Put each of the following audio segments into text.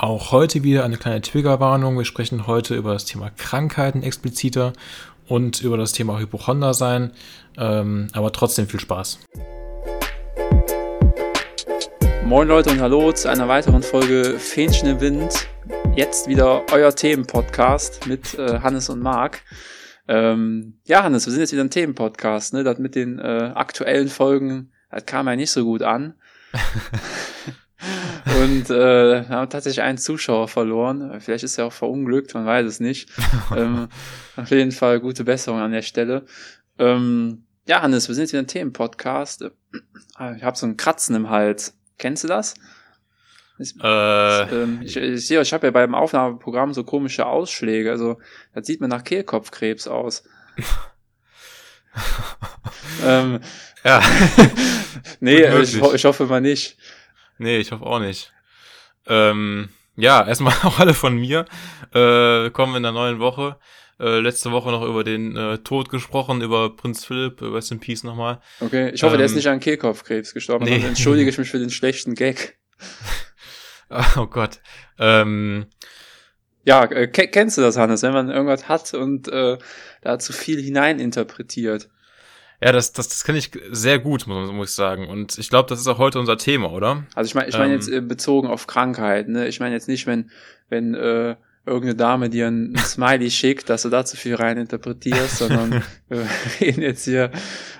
Auch heute wieder eine kleine Triggerwarnung. Wir sprechen heute über das Thema Krankheiten expliziter und über das Thema Hypochonder sein. Ähm, aber trotzdem viel Spaß. Moin Leute und hallo zu einer weiteren Folge Fähnchen im Wind. Jetzt wieder euer Themenpodcast mit äh, Hannes und Marc. Ähm, ja, Hannes, wir sind jetzt wieder ein Themenpodcast. Ne? Das mit den äh, aktuellen Folgen, das kam ja nicht so gut an. und äh, haben tatsächlich einen Zuschauer verloren. Vielleicht ist er auch verunglückt, man weiß es nicht. ähm, auf jeden Fall gute Besserung an der Stelle. Ähm, ja, Hannes, wir sind jetzt wieder ein Themenpodcast. Ich habe so ein Kratzen im Hals. Kennst du das? äh, ähm, ich, ich sehe, ich habe ja beim Aufnahmeprogramm so komische Ausschläge. Also, das sieht mir nach Kehlkopfkrebs aus. ähm, ja. nee, ich, ich hoffe mal nicht. Nee, ich hoffe auch nicht. Ähm, ja, erstmal auch alle von mir. Äh, kommen in der neuen Woche. Äh, letzte Woche noch über den äh, Tod gesprochen, über Prinz Philipp, über Rest in Peace nochmal. Okay, ich hoffe, ähm, der ist ähm, nicht an Kehlkopfkrebs gestorben. Nee. Dann entschuldige ich mich für den schlechten Gag. oh Gott. Ähm, ja, äh, kennst du das, Hannes, wenn man irgendwas hat und äh, da zu viel hineininterpretiert? Ja, das, das, das kenne ich sehr gut, muss, muss ich sagen. Und ich glaube, das ist auch heute unser Thema, oder? Also ich meine, ich meine ähm, jetzt äh, bezogen auf Krankheit, ne? Ich meine jetzt nicht, wenn, wenn äh, irgendeine Dame dir ein, Smiley schickt, dass du da zu viel rein interpretierst, sondern wir reden jetzt hier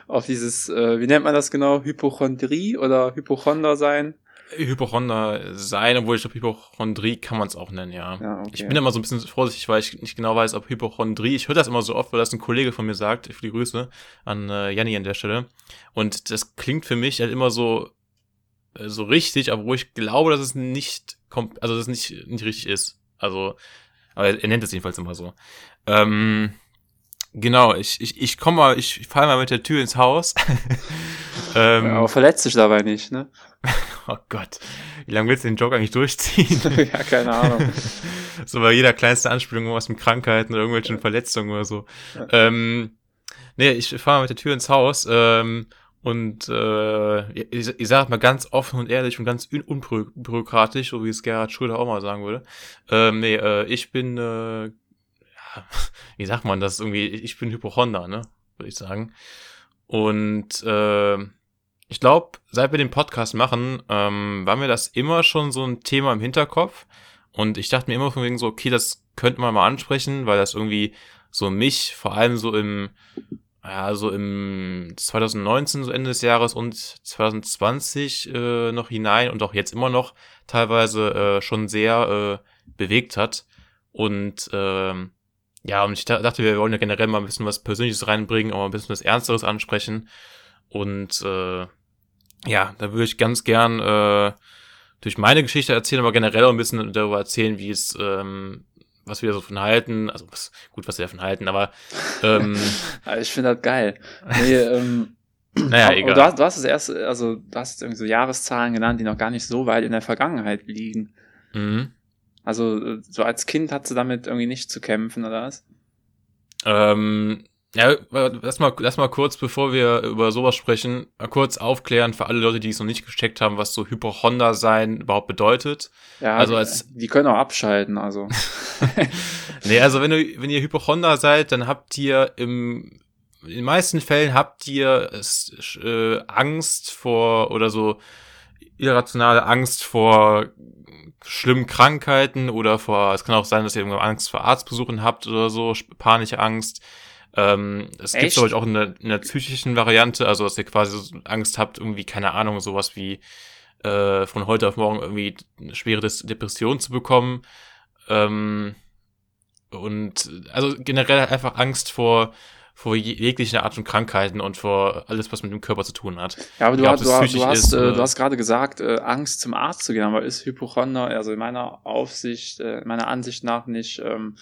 auf dieses, äh, wie nennt man das genau, Hypochondrie oder Hypochonder sein? Hypochonder sein, obwohl ich glaube, Hypochondrie kann man es auch nennen, ja. ja okay. Ich bin immer so ein bisschen vorsichtig, weil ich nicht genau weiß, ob Hypochondrie, ich höre das immer so oft, weil das ein Kollege von mir sagt, ich die Grüße an äh, Janni an der Stelle. Und das klingt für mich halt immer so, äh, so richtig, aber wo ich glaube, dass es nicht, kommt, also dass es nicht, nicht richtig ist. Also, aber er nennt es jedenfalls immer so. Ähm, Genau, ich, ich, ich komme mal, ich falle mal mit der Tür ins Haus. ähm, ja, aber verletzt dich dabei nicht, ne? oh Gott, wie lange willst du den Joke eigentlich durchziehen? ja, keine Ahnung. so bei jeder kleinste Anspielung irgendwas mit Krankheiten oder irgendwelchen ja. Verletzungen oder so. Ja. Ähm, nee, ich fahre mal mit der Tür ins Haus ähm, und äh, ich, ich sage mal ganz offen und ehrlich und ganz un unbürokratisch, so wie es Gerhard Schröder auch mal sagen würde. Ähm, nee, äh, ich bin äh, wie sagt man das irgendwie, ich bin Hypochonder, ne, würde ich sagen. Und äh, ich glaube, seit wir den Podcast machen, ähm, war mir das immer schon so ein Thema im Hinterkopf. Und ich dachte mir immer von wegen so, okay, das könnte man mal ansprechen, weil das irgendwie so mich, vor allem so im, ja, so im 2019, so Ende des Jahres und 2020 äh, noch hinein und auch jetzt immer noch teilweise äh, schon sehr äh, bewegt hat. Und ähm, ja, und ich dachte, wir wollen ja generell mal ein bisschen was Persönliches reinbringen, auch ein bisschen was Ernsteres ansprechen. Und äh, ja, da würde ich ganz gern äh, durch meine Geschichte erzählen, aber generell auch ein bisschen darüber erzählen, wie es, ähm, was wir so von halten. Also was, gut, was wir davon halten, aber ähm, ich finde das geil. Nee, ähm, naja, egal. Du hast, du hast es erst, also du hast irgendwie so Jahreszahlen genannt, die noch gar nicht so weit in der Vergangenheit liegen. Mhm. Also äh, so als Kind hat sie damit irgendwie nicht zu kämpfen, oder was? Ähm, ja, lass mal, lass mal kurz, bevor wir über sowas sprechen, mal kurz aufklären für alle Leute, die es noch nicht gesteckt haben, was so Hypochonder sein überhaupt bedeutet. Ja, also als die können auch abschalten, also. nee, also wenn du, wenn ihr Hypochonder seid, dann habt ihr im, in den meisten Fällen habt ihr äh, Angst vor oder so irrationale Angst vor schlimmen Krankheiten oder vor, es kann auch sein, dass ihr Angst vor Arztbesuchen habt oder so, panische Angst. Ähm, es gibt glaube ich auch in der, in der psychischen Variante, also dass ihr quasi Angst habt, irgendwie, keine Ahnung, sowas wie äh, von heute auf morgen irgendwie eine schwere Depression zu bekommen. Ähm, und also generell einfach Angst vor vor jeglichen Art von Krankheiten und vor alles, was mit dem Körper zu tun hat. Ja, aber du, glaub, hast, du, du, hast, ist, äh, du hast gerade gesagt, äh, Angst zum Arzt zu gehen, aber ist Hypochonder, also in meiner Aufsicht, äh, meiner Ansicht nach nicht ähm,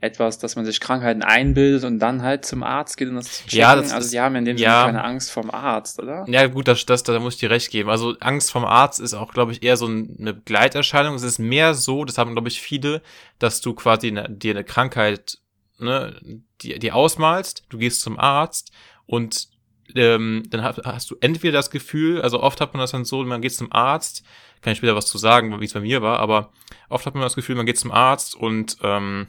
etwas, dass man sich Krankheiten einbildet und dann halt zum Arzt geht und das zu checken. Ja, das also die haben in dem ja, Sinne keine Angst vom Arzt, oder? Ja, gut, das, das, da muss ich dir recht geben. Also Angst vom Arzt ist auch, glaube ich, eher so eine Begleiterscheinung. Es ist mehr so, das haben, glaube ich, viele, dass du quasi eine, dir eine Krankheit, ne, die, die ausmalst, du gehst zum Arzt und ähm, dann hast du entweder das Gefühl, also oft hat man das dann so, man geht zum Arzt, kann ich später was zu sagen, wie es bei mir war, aber oft hat man das Gefühl, man geht zum Arzt und ähm,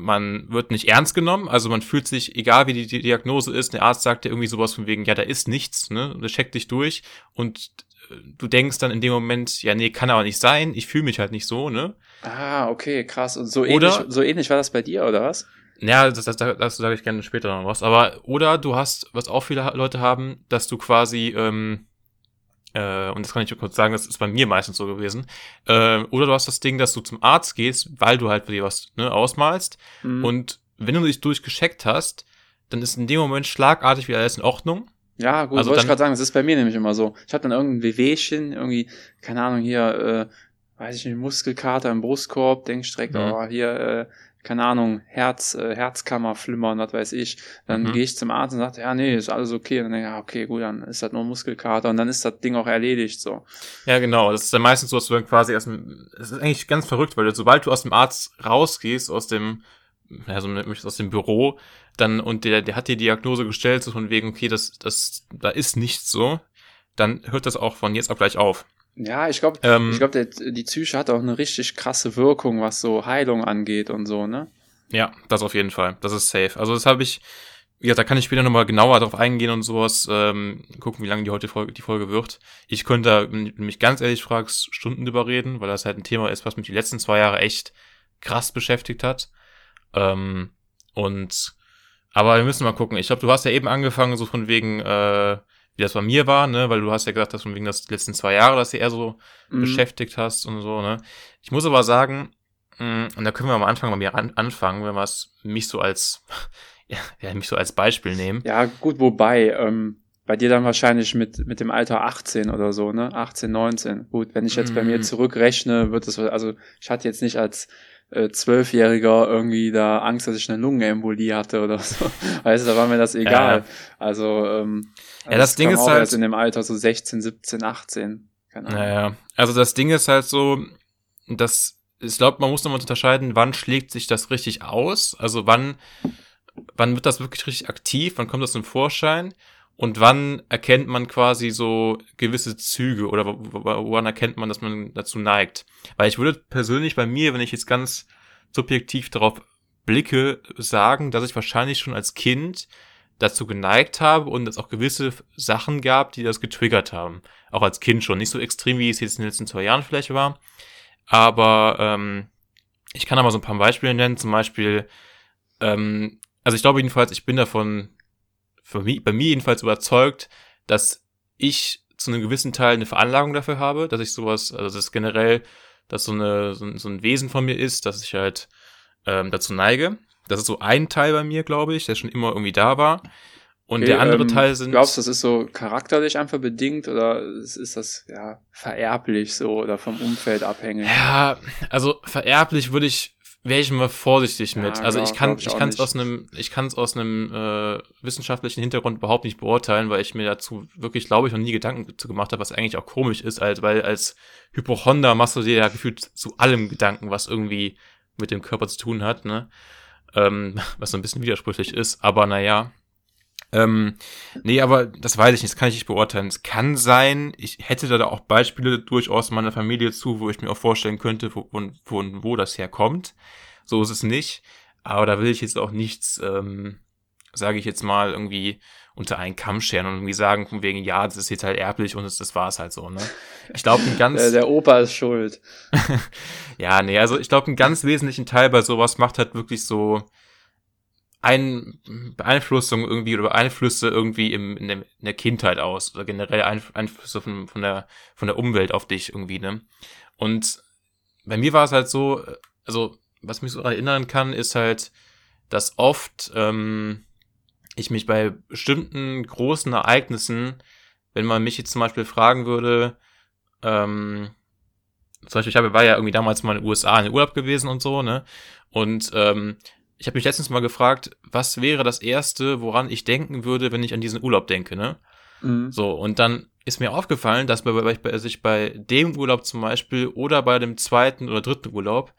man wird nicht ernst genommen, also man fühlt sich, egal wie die Diagnose ist, der Arzt sagt dir irgendwie sowas von wegen, ja, da ist nichts, ne, und der checkt dich durch und äh, du denkst dann in dem Moment, ja, nee, kann aber nicht sein, ich fühle mich halt nicht so, ne? Ah, okay, krass. Und so ähnlich, oder, so ähnlich war das bei dir, oder was? Ja, das, das, das, das sage ich gerne später noch was. Aber, oder du hast, was auch viele Leute haben, dass du quasi, ähm, äh, und das kann ich kurz sagen, das ist bei mir meistens so gewesen, äh, oder du hast das Ding, dass du zum Arzt gehst, weil du halt dir was ne, ausmalst. Mhm. Und wenn du dich durchgescheckt hast, dann ist in dem Moment schlagartig wieder alles in Ordnung. Ja, gut, also wollte ich gerade sagen, das ist bei mir nämlich immer so. Ich habe dann irgendein Wehwehchen, irgendwie, keine Ahnung, hier, äh, weiß ich nicht, Muskelkater im Brustkorb, denk direkt, mhm. oh, hier, äh, keine Ahnung, Herz, äh, Herzkammer flimmern, was weiß ich. Dann mhm. gehe ich zum Arzt und sage, ja, nee, ist alles okay. Und dann denke ich, ja, okay, gut, dann ist das nur Muskelkater und dann ist das Ding auch erledigt, so. Ja, genau. Das ist dann meistens so, dass du dann quasi aus dem, das ist eigentlich ganz verrückt, weil du, sobald du aus dem Arzt rausgehst, aus dem, ja, so aus dem Büro, dann, und der, der hat die Diagnose gestellt, so von wegen, okay, das, das, da ist nichts so, dann hört das auch von jetzt auf gleich auf. Ja, ich glaube, ähm, ich glaube, die Psyche hat auch eine richtig krasse Wirkung, was so Heilung angeht und so, ne? Ja, das auf jeden Fall. Das ist safe. Also das habe ich, ja, da kann ich später nochmal genauer drauf eingehen und sowas, ähm, gucken, wie lange die heute Folge, die Folge wird. Ich könnte, wenn du mich ganz ehrlich fragst, Stunden drüber reden, weil das halt ein Thema ist, was mich die letzten zwei Jahre echt krass beschäftigt hat. Ähm, und aber wir müssen mal gucken. Ich glaube, du hast ja eben angefangen, so von wegen, äh, wie das bei mir war, ne, weil du hast ja gesagt, dass du wegen das letzten zwei Jahre, dass du eher so mhm. beschäftigt hast und so, ne. Ich muss aber sagen, mh, mm, und da können wir am Anfang bei mir an, anfangen, wenn wir es mich so als, ja, mich so als Beispiel nehmen. Ja, gut, wobei, ähm, bei dir dann wahrscheinlich mit, mit dem Alter 18 oder so, ne? 18, 19. Gut, wenn ich jetzt bei mir mhm. zurückrechne, wird es, also ich hatte jetzt nicht als äh, Zwölfjähriger irgendwie da Angst, dass ich eine Lungenembolie hatte oder so. Weißt du, da war mir das egal. Ja. Also, ähm, ja, das, das Ding ist halt in dem Alter so 16, 17, 18. Keine Ahnung. Naja, also das Ding ist halt so, dass ich glaube, man muss nochmal unterscheiden, wann schlägt sich das richtig aus? Also wann, wann wird das wirklich richtig aktiv? Wann kommt das zum Vorschein? Und wann erkennt man quasi so gewisse Züge oder woran erkennt man, dass man dazu neigt? Weil ich würde persönlich bei mir, wenn ich jetzt ganz subjektiv darauf blicke, sagen, dass ich wahrscheinlich schon als Kind dazu geneigt habe und es auch gewisse Sachen gab, die das getriggert haben. Auch als Kind schon. Nicht so extrem, wie es jetzt in den letzten zwei Jahren vielleicht war. Aber ähm, ich kann aber so ein paar Beispiele nennen. Zum Beispiel, ähm, also ich glaube jedenfalls, ich bin davon mich, bei mir jedenfalls überzeugt, dass ich zu einem gewissen Teil eine Veranlagung dafür habe, dass ich sowas, also das generell, dass so, eine, so, ein, so ein Wesen von mir ist, dass ich halt ähm, dazu neige. Das ist so ein Teil bei mir, glaube ich, der schon immer irgendwie da war. Und okay, der andere ähm, Teil sind. Glaubst du, das ist so charakterlich einfach bedingt oder ist das ja vererblich so oder vom Umfeld abhängig? Ja, also vererblich würde ich wäre ich mal vorsichtig mit. Ja, also ich kann ich, ich kann es aus einem ich kann es aus einem äh, wissenschaftlichen Hintergrund überhaupt nicht beurteilen, weil ich mir dazu wirklich glaube ich noch nie Gedanken zu gemacht habe, was eigentlich auch komisch ist, als weil als Hypochonder machst du dir ja gefühlt zu allem Gedanken, was irgendwie mit dem Körper zu tun hat, ne? Ähm, was so ein bisschen widersprüchlich ist, aber naja. Ähm, nee, aber das weiß ich nicht, das kann ich nicht beurteilen. Es kann sein, ich hätte da auch Beispiele durchaus meiner Familie zu, wo ich mir auch vorstellen könnte, wo, wo, wo das herkommt. So ist es nicht. Aber da will ich jetzt auch nichts, ähm, sage ich jetzt mal, irgendwie unter einen Kamm scheren und irgendwie sagen, von wegen, ja, das ist jetzt halt erblich und das, das war es halt so, ne? Ich glaube, ein ganz. Der, der Opa ist schuld. ja, nee, also ich glaube, einen ganz wesentlichen Teil bei sowas macht halt wirklich so, ein Beeinflussung irgendwie oder Einflüsse irgendwie im, in, der, in der Kindheit aus oder generell Einflüsse von, von, der, von der Umwelt auf dich irgendwie, ne? Und bei mir war es halt so, also was mich so erinnern kann, ist halt, dass oft ähm, ich mich bei bestimmten großen Ereignissen, wenn man mich jetzt zum Beispiel fragen würde, ähm, zum Beispiel, ich habe, war ja irgendwie damals mal in den USA in den Urlaub gewesen und so, ne? Und ähm, ich habe mich letztens mal gefragt, was wäre das Erste, woran ich denken würde, wenn ich an diesen Urlaub denke, ne? Mhm. So, und dann ist mir aufgefallen, dass bei, bei, bei, sich bei dem Urlaub zum Beispiel oder bei dem zweiten oder dritten Urlaub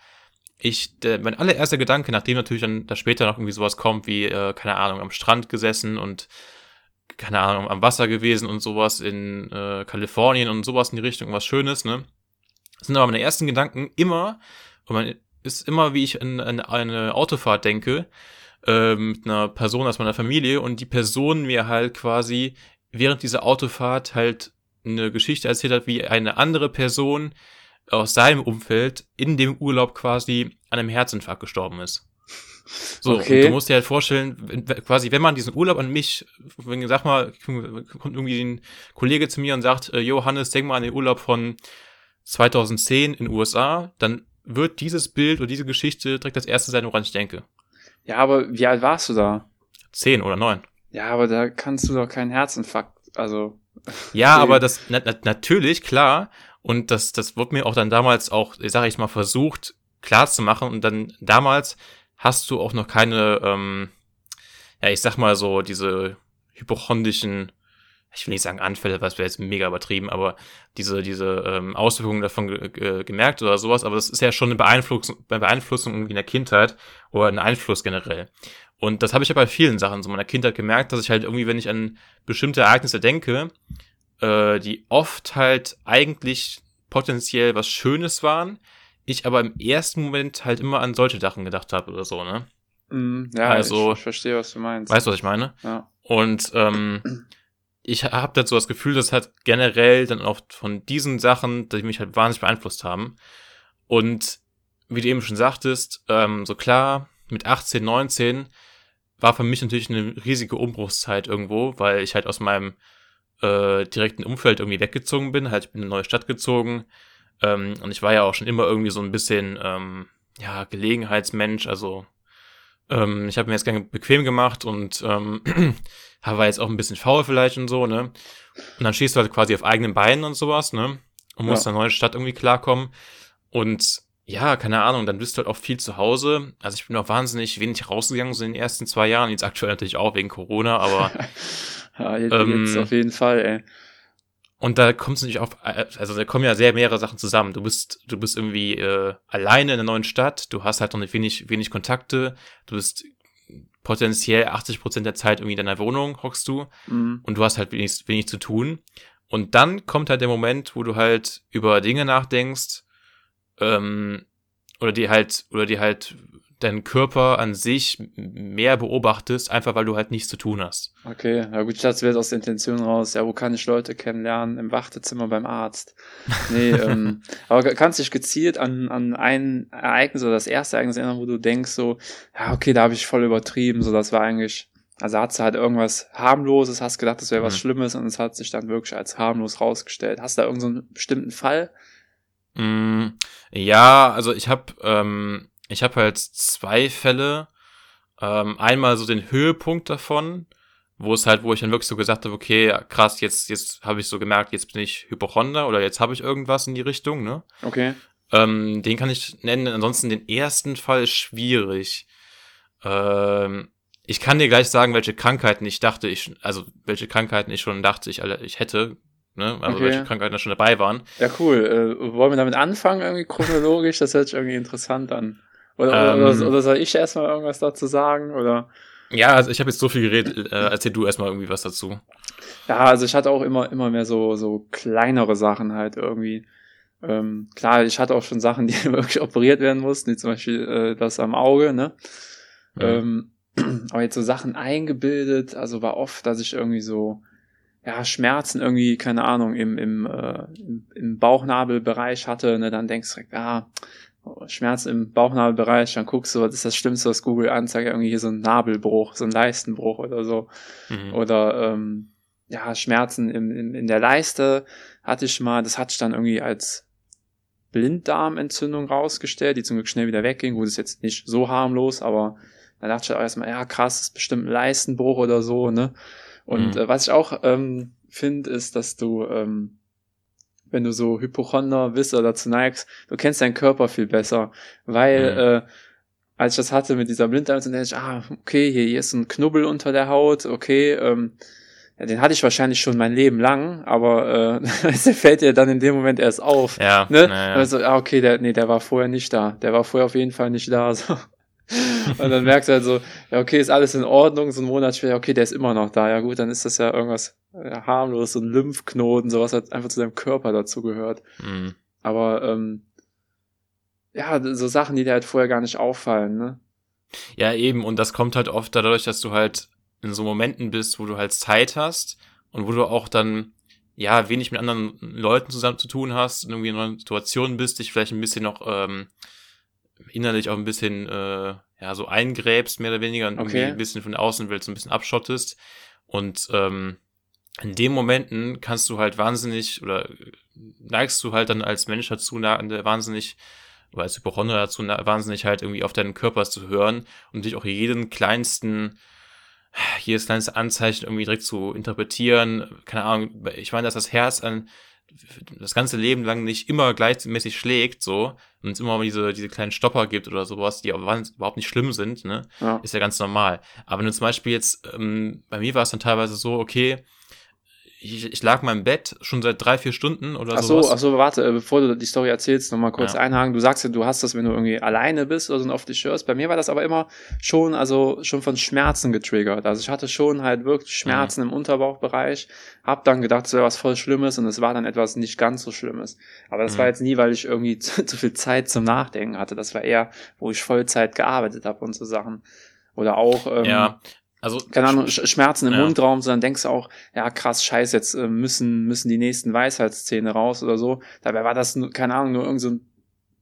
ich, der, mein allererster Gedanke, nachdem natürlich dann da später noch irgendwie sowas kommt, wie, äh, keine Ahnung, am Strand gesessen und keine Ahnung, am Wasser gewesen und sowas in äh, Kalifornien und sowas in die Richtung, was Schönes, ne? Das sind aber meine ersten Gedanken immer, und man ist immer, wie ich an, an eine Autofahrt denke, äh, mit einer Person aus meiner Familie und die Person mir halt quasi während dieser Autofahrt halt eine Geschichte erzählt hat, wie eine andere Person aus seinem Umfeld in dem Urlaub quasi an einem Herzinfarkt gestorben ist. So, okay. du musst dir halt vorstellen, wenn, quasi, wenn man diesen Urlaub an mich, wenn, sag mal, kommt irgendwie ein Kollege zu mir und sagt, äh, Johannes, denk mal an den Urlaub von 2010 in den USA, dann wird dieses Bild oder diese Geschichte direkt das erste sein, woran ich denke. Ja, aber wie alt warst du da? Zehn oder neun. Ja, aber da kannst du doch keinen Herzinfarkt, also. Ja, aber das, na, na, natürlich, klar. Und das, das wurde mir auch dann damals auch, sag ich mal, versucht klar zu machen. Und dann damals hast du auch noch keine, ähm, ja, ich sag mal so, diese hypochondischen, ich will nicht sagen Anfälle, was wäre jetzt mega übertrieben, aber diese, diese ähm, Auswirkungen davon ge gemerkt oder sowas, aber das ist ja schon eine Beeinflussung, eine Beeinflussung in der Kindheit oder ein Einfluss generell. Und das habe ich ja bei vielen Sachen so in meiner Kindheit gemerkt, dass ich halt irgendwie, wenn ich an bestimmte Ereignisse denke, äh, die oft halt eigentlich potenziell was Schönes waren, ich aber im ersten Moment halt immer an solche Sachen gedacht habe oder so, ne? Mm, ja, also, ich, ich verstehe, was du meinst. Weißt du, was ich meine? Ja. Und ähm, ich habe dazu das Gefühl, dass halt generell dann auch von diesen Sachen, die mich halt wahnsinnig beeinflusst haben. Und wie du eben schon sagtest, ähm, so klar, mit 18, 19 war für mich natürlich eine riesige Umbruchszeit irgendwo, weil ich halt aus meinem äh, direkten Umfeld irgendwie weggezogen bin. Halt, ich bin in eine neue Stadt gezogen. Ähm, und ich war ja auch schon immer irgendwie so ein bisschen, ähm, ja, Gelegenheitsmensch. Also, ähm, ich habe mir jetzt gerne bequem gemacht und ähm, war jetzt auch ein bisschen faul vielleicht und so, ne? Und dann stehst du halt quasi auf eigenen Beinen und sowas, ne? Und musst ja. in der neuen Stadt irgendwie klarkommen. Und ja, keine Ahnung, dann bist du halt auch viel zu Hause. Also ich bin auch wahnsinnig wenig rausgegangen, so in den ersten zwei Jahren. Jetzt aktuell natürlich auch wegen Corona, aber Ja, jetzt, ähm, jetzt auf jeden Fall, ey. Und da kommst du nicht auf, also da kommen ja sehr mehrere Sachen zusammen. Du bist, du bist irgendwie äh, alleine in einer neuen Stadt, du hast halt noch nicht wenig, wenig Kontakte, du bist potenziell 80 Prozent der Zeit irgendwie in deiner Wohnung hockst du mhm. und du hast halt wenig, wenig zu tun. Und dann kommt halt der Moment, wo du halt über Dinge nachdenkst, ähm, oder die halt, oder die halt deinen Körper an sich mehr beobachtest, einfach weil du halt nichts zu tun hast. Okay, ja gut, das wird aus der Intention raus. Ja, wo kann ich Leute kennenlernen? Im Wartezimmer beim Arzt. Nee, ähm, aber kannst dich gezielt an, an ein Ereignis oder das erste Ereignis erinnern, wo du denkst so, ja, okay, da habe ich voll übertrieben, so das war eigentlich, also hast du halt irgendwas harmloses, hast gedacht, das wäre was mhm. Schlimmes und es hat sich dann wirklich als harmlos rausgestellt. Hast du da irgendeinen so bestimmten Fall? Mm, ja, also ich habe ähm, ich habe halt zwei Fälle. Ähm, einmal so den Höhepunkt davon, wo es halt, wo ich dann wirklich so gesagt habe, okay, krass, jetzt, jetzt habe ich so gemerkt, jetzt bin ich Hypochonder oder jetzt habe ich irgendwas in die Richtung, ne? Okay. Ähm, den kann ich nennen. Ansonsten den ersten Fall ist schwierig. Ähm, ich kann dir gleich sagen, welche Krankheiten ich dachte, ich, also welche Krankheiten ich schon dachte, ich ich hätte, ne? Also okay. welche Krankheiten da schon dabei waren. Ja, cool. Äh, wollen wir damit anfangen, irgendwie chronologisch? Das hört sich irgendwie interessant an. Oder, ähm, oder, oder soll ich erstmal irgendwas dazu sagen? Oder? Ja, also ich habe jetzt so viel geredet. Äh, erzähl du erstmal irgendwie was dazu. Ja, also ich hatte auch immer, immer mehr so, so kleinere Sachen halt irgendwie. Ähm, klar, ich hatte auch schon Sachen, die wirklich operiert werden mussten, wie zum Beispiel äh, das am Auge, ne? Ja. Ähm, aber jetzt so Sachen eingebildet, also war oft, dass ich irgendwie so, ja, Schmerzen irgendwie, keine Ahnung, im, im, äh, im, im Bauchnabelbereich hatte, ne, dann denkst du direkt, ah, Schmerz im Bauchnabelbereich, dann guckst du, was ist das Schlimmste, was Google anzeigt, irgendwie hier so ein Nabelbruch, so ein Leistenbruch oder so. Mhm. Oder ähm, ja, Schmerzen im, in, in der Leiste hatte ich mal, das hatte ich dann irgendwie als Blinddarmentzündung rausgestellt, die zum Glück schnell wieder wegging. Gut, ist jetzt nicht so harmlos, aber da dachte ich auch erstmal, ja krass, das ist bestimmt ein Leistenbruch oder so, ne? Und mhm. äh, was ich auch ähm, finde, ist, dass du ähm, wenn du so Hypochonder bist oder dazu neigst, du kennst deinen Körper viel besser, weil mhm. äh, als ich das hatte mit dieser Blinddarm, dann ich, ah, okay, hier, hier ist ein Knubbel unter der Haut, okay, ähm, ja, den hatte ich wahrscheinlich schon mein Leben lang, aber äh, fällt dir dann in dem Moment erst auf. Ja. Ne? Ja, ja. Also, ah, okay, der, nee, der war vorher nicht da. Der war vorher auf jeden Fall nicht da. So. und dann merkst du halt so, ja, okay, ist alles in Ordnung, so ein Monat später, okay, der ist immer noch da, ja gut, dann ist das ja irgendwas ja, harmlos, so ein Lymphknoten, sowas hat einfach zu deinem Körper dazu gehört. Mhm. Aber ähm, ja, so Sachen, die dir halt vorher gar nicht auffallen, ne? Ja, eben, und das kommt halt oft dadurch, dass du halt in so Momenten bist, wo du halt Zeit hast und wo du auch dann ja wenig mit anderen Leuten zusammen zu tun hast, irgendwie in neuen Situationen bist, dich vielleicht ein bisschen noch ähm, innerlich auch ein bisschen äh, ja so eingräbst, mehr oder weniger, und okay. irgendwie ein bisschen von der Außenwelt so ein bisschen abschottest. Und ähm, in den Momenten kannst du halt wahnsinnig oder neigst du halt dann als Mensch dazu, wahnsinnig oder als Hypochonder dazu, wahnsinnig halt irgendwie auf deinen Körper zu hören und dich auch jeden kleinsten jedes kleinste Anzeichen irgendwie direkt zu interpretieren. Keine Ahnung, ich meine, dass das Herz an das ganze Leben lang nicht immer gleichmäßig schlägt, so, und es immer mal diese, diese kleinen Stopper gibt oder sowas, die aber überhaupt nicht schlimm sind, ne, ja. ist ja ganz normal. Aber wenn du zum Beispiel jetzt, ähm, bei mir war es dann teilweise so, okay, ich, ich lag in meinem Bett schon seit drei, vier Stunden oder ach so. Ach so, warte, äh, bevor du die Story erzählst, nochmal kurz ja. einhaken. Du sagst ja, du hast das, wenn du irgendwie alleine bist oder so auf dich hörst. Bei mir war das aber immer schon, also schon von Schmerzen getriggert. Also ich hatte schon halt wirklich Schmerzen mhm. im Unterbauchbereich, hab dann gedacht, es wäre was voll Schlimmes und es war dann etwas nicht ganz so Schlimmes. Aber das mhm. war jetzt nie, weil ich irgendwie zu, zu viel Zeit zum Nachdenken hatte. Das war eher, wo ich Vollzeit gearbeitet habe und so Sachen. Oder auch, ähm, ja, also keine Ahnung, Schmerzen im ja. Mundraum, sondern denkst du auch, ja krass, scheiße, jetzt äh, müssen müssen die nächsten Weisheitszähne raus oder so. Dabei war das keine Ahnung nur irgend so ein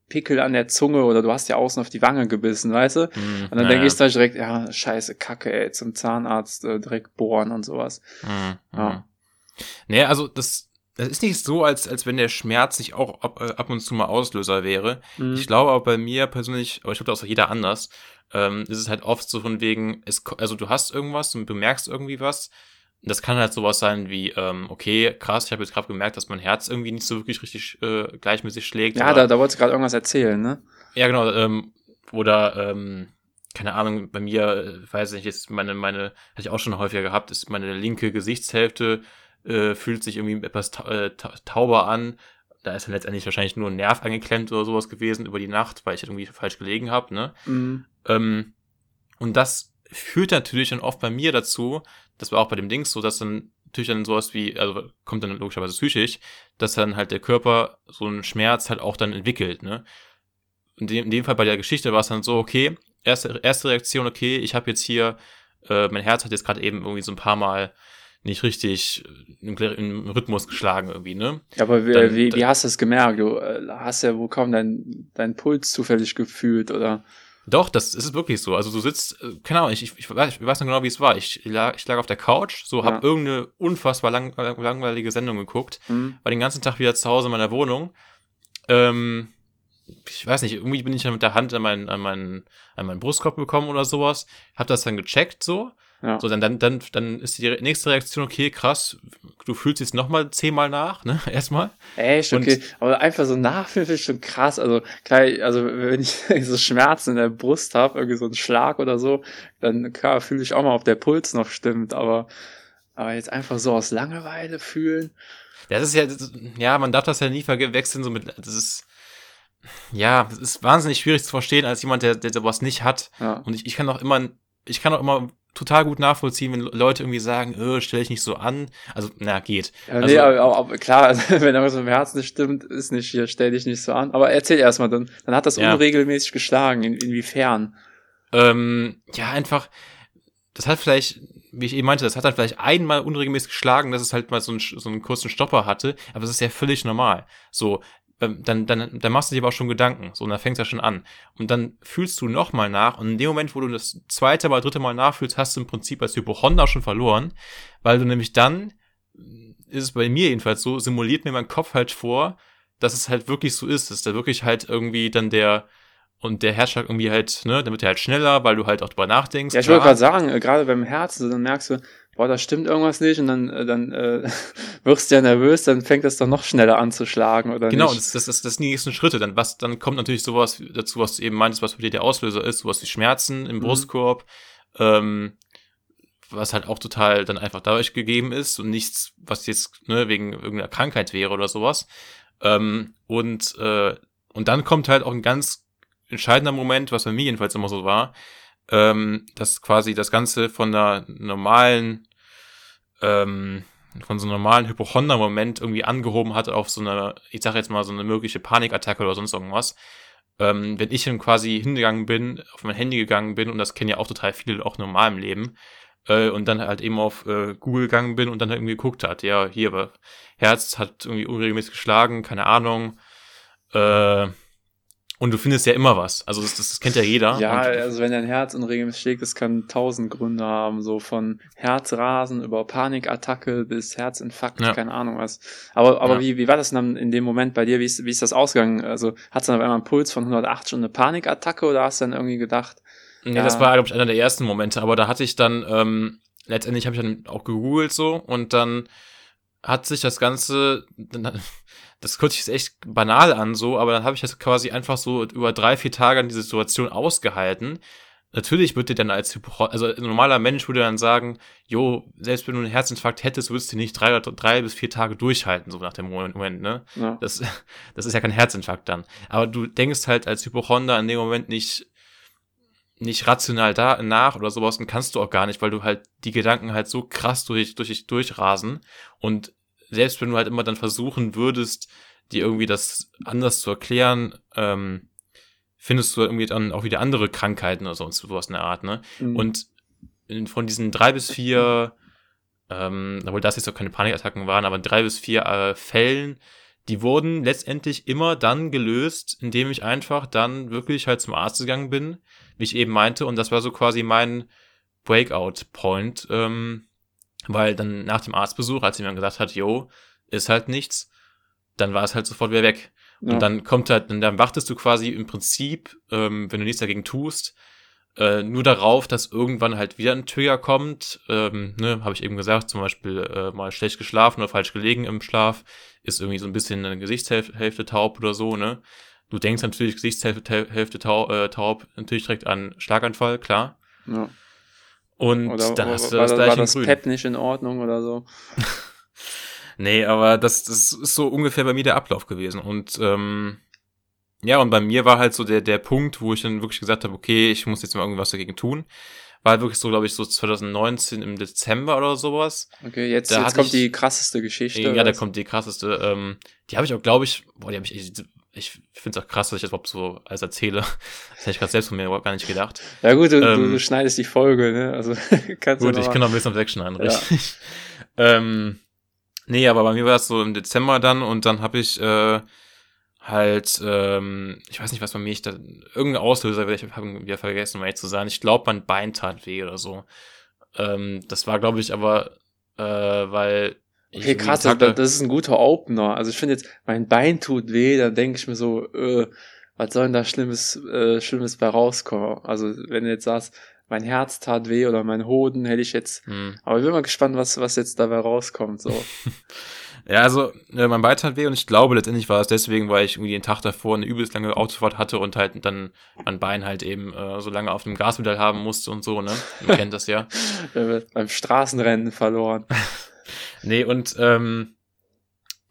Pickel an der Zunge oder du hast ja außen auf die Wange gebissen, weißt du? Mhm, und dann ja, denke ich da direkt, ja scheiße, Kacke, ey, zum Zahnarzt äh, direkt bohren und sowas. Mhm, ja. Mhm. Nee, also das das ist nicht so, als, als wenn der Schmerz nicht auch ab, äh, ab und zu mal Auslöser wäre. Mhm. Ich glaube auch bei mir persönlich, aber ich glaube, das ist auch jeder anders, ähm, ist es halt oft so von wegen, es, also du hast irgendwas und du merkst irgendwie was. Das kann halt sowas sein wie, ähm, okay, krass, ich habe jetzt gerade gemerkt, dass mein Herz irgendwie nicht so wirklich richtig äh, gleichmäßig schlägt. Ja, da, da wolltest du gerade irgendwas erzählen, ne? Ja, genau. Ähm, oder, ähm, keine Ahnung, bei mir, äh, weiß ich nicht, ist meine, meine, hatte ich auch schon häufiger gehabt, ist meine linke Gesichtshälfte äh, fühlt sich irgendwie etwas ta äh, ta tauber an da ist dann letztendlich wahrscheinlich nur ein Nerv angeklemmt oder sowas gewesen über die Nacht, weil ich irgendwie falsch gelegen habe, ne? Mhm. Ähm, und das führt natürlich dann oft bei mir dazu, das war auch bei dem Dings so, dass dann natürlich dann sowas wie, also kommt dann logischerweise psychisch, dass dann halt der Körper so einen Schmerz halt auch dann entwickelt, ne? In dem, in dem Fall bei der Geschichte war es dann so, okay, erste, erste Reaktion, okay, ich habe jetzt hier, äh, mein Herz hat jetzt gerade eben irgendwie so ein paar Mal nicht richtig äh, im, im, Rhythmus geschlagen irgendwie, ne? Ja, aber wie, dann, wie, wie hast du es gemerkt? Du äh, hast ja wohl kaum deinen dein Puls zufällig gefühlt, oder? Doch, das ist wirklich so. Also du sitzt, äh, keine Ahnung, ich, ich, ich, weiß, ich weiß noch genau, wie es war. Ich lag, ich lag auf der Couch, so hab ja. irgendeine unfassbar lang, langweilige Sendung geguckt, mhm. war den ganzen Tag wieder zu Hause in meiner Wohnung. Ähm, ich weiß nicht, irgendwie bin ich dann mit der Hand an meinen, an meinen, an meinen Brustkorb gekommen oder sowas, hab das dann gecheckt so ja. So, dann, dann, dann, dann ist die nächste Reaktion, okay, krass, du fühlst es nochmal zehnmal nach, ne? Erstmal. Echt, okay. Aber einfach so nachfühlen ist schon krass. Also, klar, also wenn ich so Schmerzen in der Brust habe, irgendwie so einen Schlag oder so, dann klar, fühle ich auch mal, ob der Puls noch stimmt, aber, aber jetzt einfach so aus Langeweile fühlen. Das ist ja, das, ja, man darf das ja nie verwechseln, so mit, das ist, ja, das ist wahnsinnig schwierig zu verstehen als jemand, der, der sowas nicht hat. Ja. Und ich, ich kann auch immer, ich kann auch immer total gut nachvollziehen, wenn Leute irgendwie sagen, äh, stell dich nicht so an. Also, na, geht. Ja, also, nee, aber, aber klar, also, wenn irgendwas im Herzen nicht stimmt, ist nicht hier, stell dich nicht so an. Aber erzähl erstmal, dann, dann hat das ja. unregelmäßig geschlagen. In, inwiefern? Ähm, ja, einfach, das hat vielleicht, wie ich eben meinte, das hat dann vielleicht einmal unregelmäßig geschlagen, dass es halt mal so einen, so einen kurzen Stopper hatte, aber das ist ja völlig normal. So, dann, dann, dann machst du dir aber auch schon Gedanken. So, und dann fängst du ja schon an. Und dann fühlst du nochmal nach. Und in dem Moment, wo du das zweite oder dritte Mal nachfühlst, hast du im Prinzip als Hypochonder schon verloren. Weil du nämlich dann, ist es bei mir jedenfalls so, simuliert mir mein Kopf halt vor, dass es halt wirklich so ist, dass da wirklich halt irgendwie dann der, und der Herzschlag irgendwie halt, ne, dann wird er halt schneller, weil du halt auch drüber nachdenkst. Ja, ich wollte gerade sagen, äh, gerade beim Herzen, dann merkst du, boah, da stimmt irgendwas nicht und dann, äh, dann äh, wirst du ja nervös, dann fängt das doch noch schneller an zu schlagen, oder genau, nicht? Genau, das, das, das, das sind die nächsten Schritte. Dann, was, dann kommt natürlich sowas dazu, was du eben meintest, was für dir der Auslöser ist, sowas wie Schmerzen im mhm. Brustkorb, ähm, was halt auch total dann einfach dadurch gegeben ist und nichts, was jetzt ne, wegen irgendeiner Krankheit wäre oder sowas. Ähm, und, äh, und dann kommt halt auch ein ganz entscheidender Moment, was bei mir jedenfalls immer so war, ähm, dass quasi das Ganze von einer normalen, ähm, von so einem normalen Hypochonder-Moment irgendwie angehoben hat auf so eine, ich sag jetzt mal, so eine mögliche Panikattacke oder sonst irgendwas. Ähm, wenn ich dann quasi hingegangen bin, auf mein Handy gegangen bin, und das kennen ja auch total viele, auch normal im Leben, äh, und dann halt eben auf äh, Google gegangen bin und dann irgendwie geguckt hat, ja, hier, aber Herz hat irgendwie unregelmäßig geschlagen, keine Ahnung, äh, und du findest ja immer was. Also das, das kennt ja jeder. Ja, und, also wenn dein Herz unregelmäßig schlägt, das kann tausend Gründe haben. So von Herzrasen über Panikattacke bis Herzinfarkt, ja. keine Ahnung was. Aber, aber ja. wie, wie war das dann in dem Moment bei dir? Wie ist, wie ist das ausgegangen? Also hat es dann auf einmal einen Puls von 180 und eine Panikattacke oder hast du dann irgendwie gedacht? Nee, ja. das war, glaube ich, einer der ersten Momente. Aber da hatte ich dann, ähm, letztendlich habe ich dann auch gegoogelt so und dann hat sich das Ganze, dann, das hört sich echt banal an so, aber dann habe ich das quasi einfach so über drei, vier Tage an die Situation ausgehalten. Natürlich würde dir dann als Hypo also ein normaler Mensch würde dann sagen, jo, selbst wenn du einen Herzinfarkt hättest, würdest du nicht drei, drei bis vier Tage durchhalten, so nach dem Moment, ne? Ja. Das, das ist ja kein Herzinfarkt dann. Aber du denkst halt als Hypochonder in dem Moment nicht, nicht rational da nach oder sowas und kannst du auch gar nicht, weil du halt die Gedanken halt so krass durch, durch dich durchrasen und selbst wenn du halt immer dann versuchen würdest, dir irgendwie das anders zu erklären, ähm, findest du irgendwie dann auch wieder andere Krankheiten oder sonst sowas in der Art, ne? Mhm. Und von diesen drei bis vier, ähm, obwohl das jetzt auch keine Panikattacken waren, aber drei bis vier äh, Fällen, die wurden letztendlich immer dann gelöst, indem ich einfach dann wirklich halt zum Arzt gegangen bin, wie ich eben meinte, und das war so quasi mein Breakout-Point, ähm, weil dann nach dem Arztbesuch, als jemand gesagt hat, jo, ist halt nichts, dann war es halt sofort wieder weg. Ja. Und dann kommt halt, dann wartest du quasi im Prinzip, ähm, wenn du nichts dagegen tust, äh, nur darauf, dass irgendwann halt wieder ein Trigger kommt. Ähm, ne, habe ich eben gesagt, zum Beispiel äh, mal schlecht geschlafen oder falsch gelegen im Schlaf, ist irgendwie so ein bisschen eine Gesichtshälfte taub oder so, ne? Du denkst natürlich Gesichtshälfte taub, äh, taub natürlich direkt an Schlaganfall, klar. Ja. Und oder, dann hast du das war, gleich war das Grün. Pep nicht in Ordnung oder so? nee, aber das, das ist so ungefähr bei mir der Ablauf gewesen. Und ähm, ja, und bei mir war halt so der, der Punkt, wo ich dann wirklich gesagt habe, okay, ich muss jetzt mal irgendwas dagegen tun. War halt wirklich so, glaube ich, so 2019 im Dezember oder sowas. Okay, jetzt, da jetzt kommt ich, die krasseste Geschichte. Ja, da kommt die krasseste. Ähm, die habe ich auch, glaube ich, boah, die habe ich, ich finde es auch krass, dass ich das überhaupt so alles erzähle. Das hätte ich gerade selbst von mir überhaupt gar nicht gedacht. Ja gut, du, ähm, du schneidest die Folge, ne? Also kannst Gut, ich kann noch ein bisschen wegschneiden, ja. richtig. ähm, nee, aber bei mir war es so im Dezember dann und dann habe ich äh, halt, ähm, ich weiß nicht, was bei mir ich da, irgendein Auslöser, ich habe wieder vergessen, um ehrlich zu sein. Ich glaube, mein Bein tat weh oder so. Ähm, das war, glaube ich, aber, äh, weil Okay, krass, das, das ist ein guter Opener. Also ich finde jetzt, mein Bein tut weh, dann denke ich mir so, äh, was soll denn da Schlimmes, äh, Schlimmes bei rauskommen? Also wenn du jetzt sagst, mein Herz tat weh oder mein Hoden, hätte ich jetzt. Hm. Aber ich bin mal gespannt, was, was jetzt dabei rauskommt. So. ja, also äh, mein Bein tat weh und ich glaube letztendlich war es deswegen, weil ich irgendwie den Tag davor eine übelst lange Autofahrt hatte und halt dann mein Bein halt eben äh, so lange auf dem Gaspedal haben musste und so, ne? Man kennt das ja. beim Straßenrennen verloren. Nee, und ähm,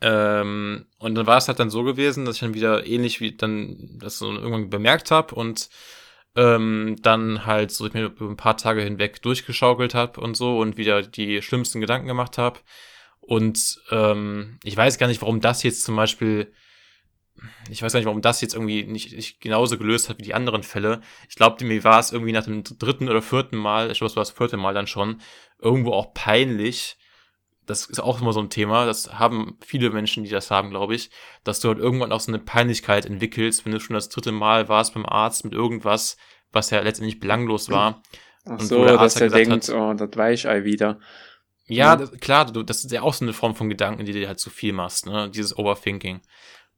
ähm, und dann war es halt dann so gewesen, dass ich dann wieder ähnlich wie dann das so irgendwann bemerkt habe und ähm, dann halt so ich mir ein paar Tage hinweg durchgeschaukelt habe und so und wieder die schlimmsten Gedanken gemacht habe. Und ähm, ich weiß gar nicht, warum das jetzt zum Beispiel, ich weiß gar nicht, warum das jetzt irgendwie nicht, nicht genauso gelöst hat wie die anderen Fälle. Ich glaube, mir war es irgendwie nach dem dritten oder vierten Mal, ich glaube, es war das vierte Mal dann schon, irgendwo auch peinlich, das ist auch immer so ein Thema, das haben viele Menschen, die das haben, glaube ich, dass du halt irgendwann auch so eine Peinlichkeit entwickelst, wenn du schon das dritte Mal warst beim Arzt mit irgendwas, was ja letztendlich belanglos war. Ach so, dass er denkt, hat, oh, das Weichei wieder. Ja, ja. Das, klar, du, das ist ja auch so eine Form von Gedanken, die dir halt zu viel machst, ne? Dieses Overthinking.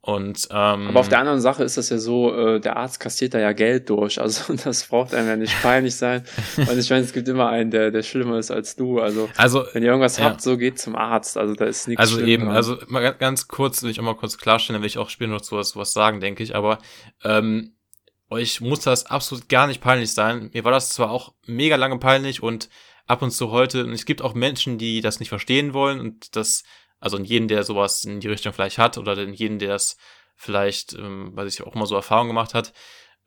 Und, ähm, Aber auf der anderen Sache ist das ja so, äh, der Arzt kassiert da ja Geld durch, also das braucht einem ja nicht peinlich sein. Und ich meine, es gibt immer einen, der, der schlimmer ist als du. Also, also wenn ihr irgendwas ja. habt, so geht zum Arzt. Also da ist nichts. Also eben, dran. also mal ganz kurz, will ich auch mal kurz klarstellen, dann will ich auch später noch sowas, sowas sagen, denke ich. Aber ähm, euch muss das absolut gar nicht peinlich sein. Mir war das zwar auch mega lange peinlich und ab und zu heute, und es gibt auch Menschen, die das nicht verstehen wollen und das also in jeden, der sowas in die Richtung vielleicht hat oder in jeden, der das vielleicht, ähm, weil ich auch mal so Erfahrung gemacht hat,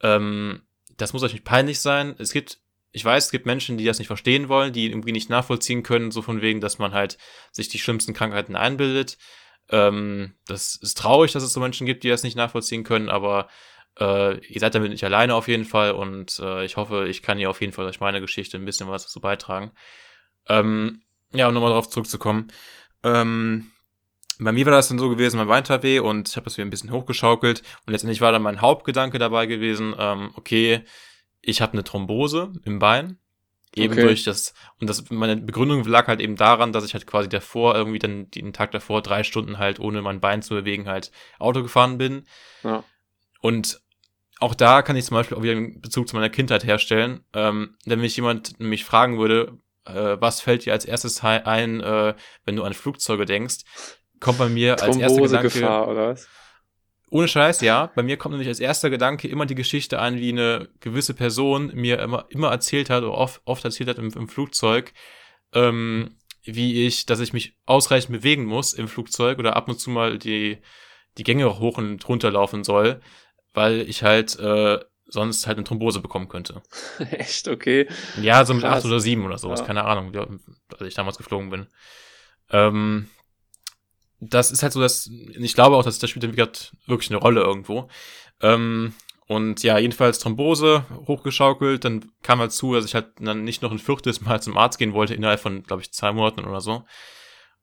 Ähm, das muss euch nicht peinlich sein. Es gibt, ich weiß, es gibt Menschen, die das nicht verstehen wollen, die irgendwie nicht nachvollziehen können, so von wegen, dass man halt sich die schlimmsten Krankheiten einbildet. Ähm, das ist traurig, dass es so Menschen gibt, die das nicht nachvollziehen können, aber äh, ihr seid damit nicht alleine auf jeden Fall und äh, ich hoffe, ich kann hier auf jeden Fall durch meine Geschichte ein bisschen was dazu beitragen. Ähm, ja, um nochmal darauf zurückzukommen. Ähm, bei mir war das dann so gewesen, mein Bein tat weh und ich habe das wieder ein bisschen hochgeschaukelt und letztendlich war dann mein Hauptgedanke dabei gewesen, ähm, okay, ich habe eine Thrombose im Bein, eben okay. durch das und das meine Begründung lag halt eben daran, dass ich halt quasi davor irgendwie dann den Tag davor drei Stunden halt ohne mein Bein zu bewegen halt Auto gefahren bin ja. und auch da kann ich zum Beispiel auch wieder einen Bezug zu meiner Kindheit herstellen, ähm, wenn mich jemand mich fragen würde, äh, was fällt dir als erstes ein, äh, wenn du an Flugzeuge denkst, kommt bei mir als erster Gedanke. Gefahr, oder was? Ohne Scheiß, ja. Bei mir kommt nämlich als erster Gedanke immer die Geschichte an, wie eine gewisse Person mir immer, immer erzählt hat oder oft, oft erzählt hat im, im Flugzeug, ähm, wie ich, dass ich mich ausreichend bewegen muss im Flugzeug oder ab und zu mal die, die Gänge hoch und runter laufen soll, weil ich halt äh, sonst halt eine Thrombose bekommen könnte. Echt, okay. Ja, so mit Krass. acht oder sieben oder sowas, ja. keine Ahnung, als ich damals geflogen bin. Ähm, das ist halt so, dass ich glaube auch, dass das spielt wirklich eine Rolle irgendwo. Ähm, und ja, jedenfalls Thrombose hochgeschaukelt, dann kam halt zu, dass ich halt dann nicht noch ein viertes Mal zum Arzt gehen wollte, innerhalb von, glaube ich, zwei Monaten oder so.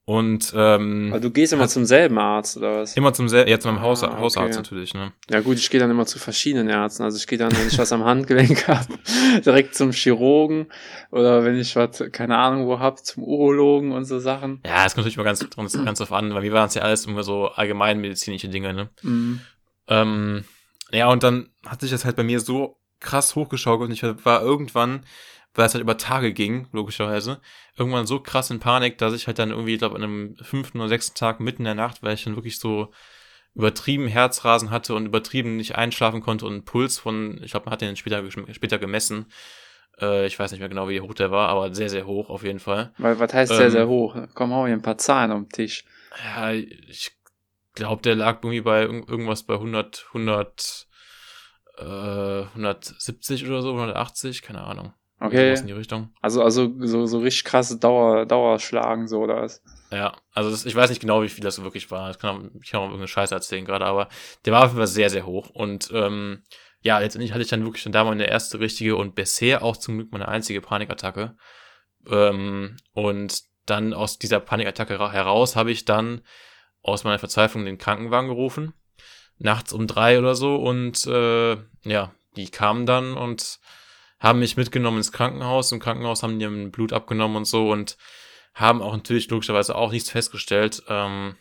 Und ähm, Aber du gehst immer zum selben Arzt, oder was? Immer zum selben, jetzt meinem Haus, ah, okay. Hausarzt natürlich, ne? Ja gut, ich gehe dann immer zu verschiedenen Ärzten. Also ich gehe dann, wenn ich was am Handgelenk habe, direkt zum Chirurgen oder wenn ich was, keine Ahnung wo hab, zum Urologen und so Sachen. Ja, es kommt natürlich mal ganz, ganz, ganz drauf an, weil wir waren es ja alles immer so allgemeinmedizinische Dinge, ne? Mhm. Ähm, ja, und dann hat sich das halt bei mir so krass hochgeschaukelt und ich war irgendwann weil es halt über Tage ging, logischerweise, irgendwann so krass in Panik, dass ich halt dann irgendwie, ich glaube, an einem fünften oder sechsten Tag mitten in der Nacht, weil ich dann wirklich so übertrieben Herzrasen hatte und übertrieben nicht einschlafen konnte und einen Puls von, ich glaube, man hat den später, später gemessen. Äh, ich weiß nicht mehr genau, wie hoch der war, aber sehr, sehr hoch auf jeden Fall. Weil, was heißt ähm, sehr, sehr hoch? Komm, hau hier ein paar Zahlen am Tisch. Ja, ich glaube, der lag irgendwie bei irgendwas bei 100, 100, äh, 170 oder so, 180, keine Ahnung. Okay. In die Richtung. Also, also so, so richtig krasse Dauer, Dauerschlagen, so oder was? Ja, also das, ich weiß nicht genau, wie viel das wirklich war. Ich kann auch, ich kann auch irgendeine Scheiße erzählen gerade, aber der war auf jeden Fall sehr, sehr hoch. Und ähm, ja, letztendlich hatte ich dann wirklich dann da meine erste richtige und bisher auch zum Glück meine einzige Panikattacke. Ähm, und dann aus dieser Panikattacke heraus habe ich dann aus meiner Verzweiflung den Krankenwagen gerufen. Nachts um drei oder so. Und äh, ja, die kamen dann und haben mich mitgenommen ins Krankenhaus. Im Krankenhaus haben die mir Blut abgenommen und so und haben auch natürlich logischerweise auch nichts festgestellt. Ähm,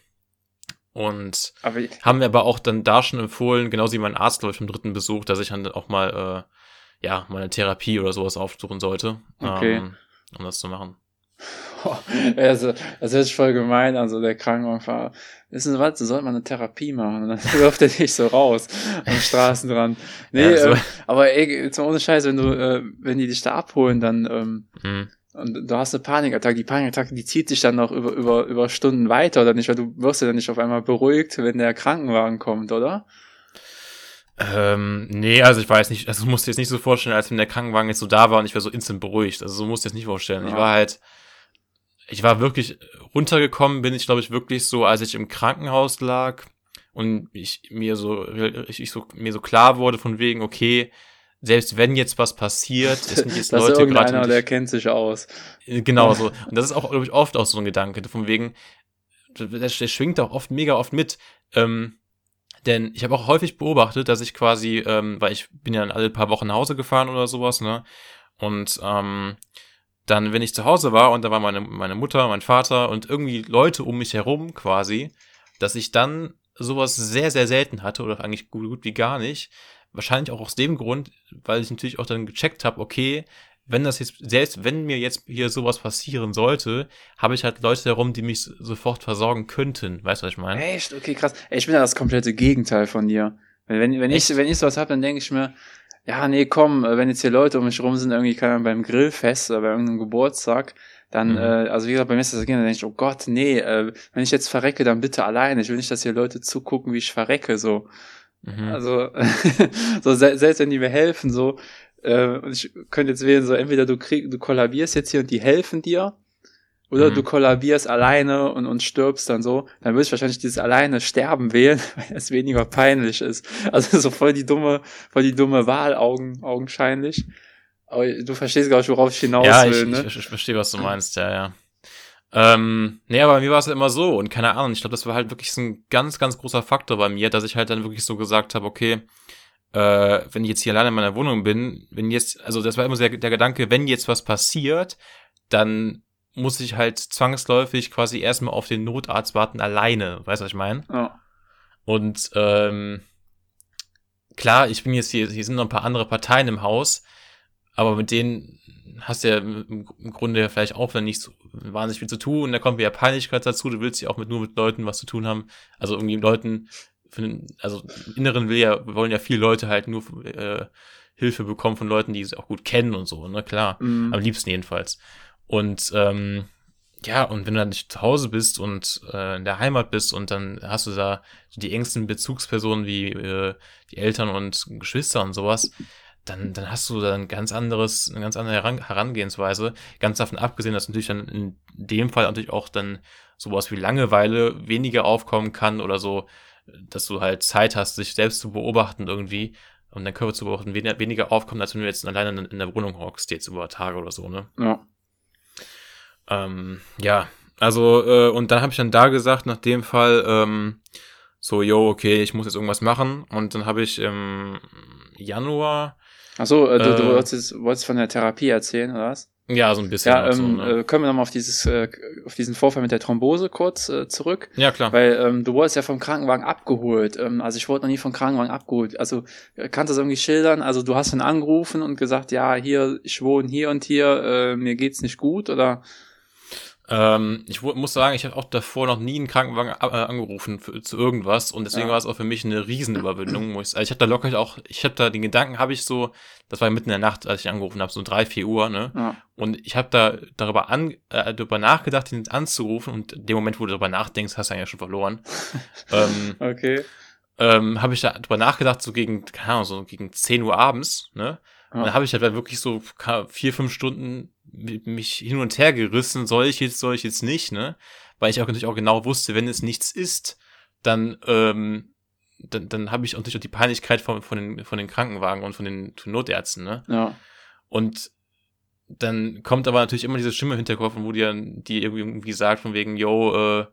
und aber haben mir aber auch dann da schon empfohlen, genauso wie mein Arzt, glaube ich, im dritten Besuch, dass ich dann auch mal, äh, ja, meine Therapie oder sowas aufsuchen sollte, okay. ähm, um das zu machen. Also, das ist voll gemein, also der Krankenwagenfahrer. Wissen Sie was, so sollte man eine Therapie machen und dann wirft er dich so raus am Straßenrand. Nee, ja, so. ähm, aber ey, jetzt mal ohne Scheiß, wenn du, äh, wenn die dich da abholen, dann, ähm, mhm. und du hast eine Panikattacke, die Panikattacke, die zieht sich dann noch über, über, über Stunden weiter oder nicht, weil du wirst ja dann nicht auf einmal beruhigt, wenn der Krankenwagen kommt, oder? Ähm, nee, also ich weiß nicht, also du musst dir jetzt nicht so vorstellen, als wenn der Krankenwagen jetzt so da war und ich war so instant beruhigt. Also so musst du dir jetzt nicht vorstellen. Ja. Ich war halt, ich war wirklich runtergekommen, bin ich glaube ich wirklich so, als ich im Krankenhaus lag und ich mir so, ich so, mir so klar wurde von wegen, okay, selbst wenn jetzt was passiert, es sind jetzt Leute gerade. der kennt sich aus. Genau so. Und das ist auch, glaube ich, oft auch so ein Gedanke, von wegen, der, schwingt auch oft mega oft mit. Ähm, denn ich habe auch häufig beobachtet, dass ich quasi, ähm, weil ich bin ja alle paar Wochen nach Hause gefahren oder sowas, ne? Und ähm, dann, wenn ich zu Hause war und da war meine, meine Mutter, mein Vater und irgendwie Leute um mich herum quasi, dass ich dann sowas sehr, sehr selten hatte oder eigentlich gut, gut wie gar nicht. Wahrscheinlich auch aus dem Grund, weil ich natürlich auch dann gecheckt habe, okay, wenn das jetzt, selbst wenn mir jetzt hier sowas passieren sollte, habe ich halt Leute herum, die mich sofort versorgen könnten. Weißt du, was ich meine? Echt? Okay, krass. Ich bin ja das komplette Gegenteil von dir. Wenn, wenn, ich, wenn ich sowas habe, dann denke ich mir, ja, nee, komm, wenn jetzt hier Leute um mich rum sind, irgendwie kann beim Grillfest oder bei irgendeinem Geburtstag, dann, mhm. äh, also wie gesagt, bei mir ist das dann denke ich, oh Gott, nee, äh, wenn ich jetzt verrecke, dann bitte alleine. Ich will nicht, dass hier Leute zugucken, wie ich verrecke, so. Mhm. Also, so selbst wenn die mir helfen, so, äh, und ich könnte jetzt wählen, so entweder du krieg, du kollabierst jetzt hier und die helfen dir, oder mhm. du kollabierst alleine und, und stirbst dann so, dann würde ich wahrscheinlich dieses alleine sterben wählen, weil es weniger peinlich ist. Also so voll die dumme, voll die dumme Wahl augen, augenscheinlich. Aber du verstehst, glaube ich, worauf ich hinaus ja, will, ich, ne? ich, ich verstehe, was du meinst, ja, ja. Ähm, nee, aber bei mir war es halt immer so und keine Ahnung, ich glaube, das war halt wirklich so ein ganz, ganz großer Faktor bei mir, dass ich halt dann wirklich so gesagt habe, okay, äh, wenn ich jetzt hier alleine in meiner Wohnung bin, wenn jetzt, also das war immer so der, der Gedanke, wenn jetzt was passiert, dann muss ich halt zwangsläufig quasi erstmal auf den Notarzt warten alleine, weißt du, was ich meine? Ja. Und ähm, klar, ich bin jetzt hier, hier sind noch ein paar andere Parteien im Haus, aber mit denen hast du ja im Grunde ja vielleicht auch wenn nicht so wahnsinnig viel zu tun, und da kommt wieder Peinlichkeit dazu, du willst ja auch mit nur mit Leuten was zu tun haben, also irgendwie Leuten, den, also im Inneren will ja, wollen ja viele Leute halt nur äh, Hilfe bekommen von Leuten, die sie auch gut kennen und so, ne, klar, mhm. am liebsten jedenfalls. Und ähm, ja, und wenn du dann nicht zu Hause bist und äh, in der Heimat bist und dann hast du da die engsten Bezugspersonen wie äh, die Eltern und Geschwister und sowas, dann, dann hast du da ein ganz anderes, eine ganz andere Herangehensweise. Ganz davon abgesehen, dass natürlich dann in dem Fall natürlich auch dann sowas wie Langeweile weniger aufkommen kann oder so, dass du halt Zeit hast, sich selbst zu beobachten irgendwie und dein Körper zu beobachten, weniger aufkommt, als wenn du jetzt alleine in der Wohnung hockst, jetzt über Tage oder so, ne? Ja. Ähm, ja, also, äh, und dann habe ich dann da gesagt, nach dem Fall, ähm, so, yo, okay, ich muss jetzt irgendwas machen. Und dann habe ich im Januar. Achso, äh, du, äh, du wolltest, wolltest von der Therapie erzählen, oder was? Ja, so ein bisschen. Ja, ähm, so, ne? äh, können wir nochmal auf dieses, äh, auf diesen Vorfall mit der Thrombose kurz äh, zurück? Ja, klar. Weil ähm, du wurdest ja vom Krankenwagen abgeholt. Ähm, also ich wurde noch nie vom Krankenwagen abgeholt. Also äh, kannst du das irgendwie schildern? Also du hast dann angerufen und gesagt, ja, hier, ich wohne hier und hier, äh, mir geht's nicht gut oder ähm, ich muss sagen, ich habe auch davor noch nie einen Krankenwagen äh, angerufen für, zu irgendwas und deswegen ja. war es auch für mich eine Riesenüberwindung. Muss ich, also ich habe da locker auch, ich habe da den Gedanken, habe ich so, das war mitten in der Nacht, als ich angerufen habe, so drei, vier Uhr, ne? Ja. Und ich habe da darüber, an, äh, darüber nachgedacht, ihn anzurufen und in dem Moment, wo du darüber nachdenkst, hast du eigentlich schon verloren. ähm, okay. Ähm, habe ich da darüber nachgedacht, so gegen, keine Ahnung, so gegen 10 Uhr abends, ne? Und dann habe ich halt wirklich so vier, fünf Stunden mich hin und her gerissen, soll ich jetzt, soll ich jetzt nicht, ne? Weil ich auch natürlich auch genau wusste, wenn es nichts ist, dann, ähm, dann, dann habe ich auch natürlich auch die Peinlichkeit von, von, den, von den Krankenwagen und von den Notärzten, ne? Ja. Und dann kommt aber natürlich immer diese Stimme im Hinterkopf, wo die, die irgendwie sagt, von wegen, yo, äh,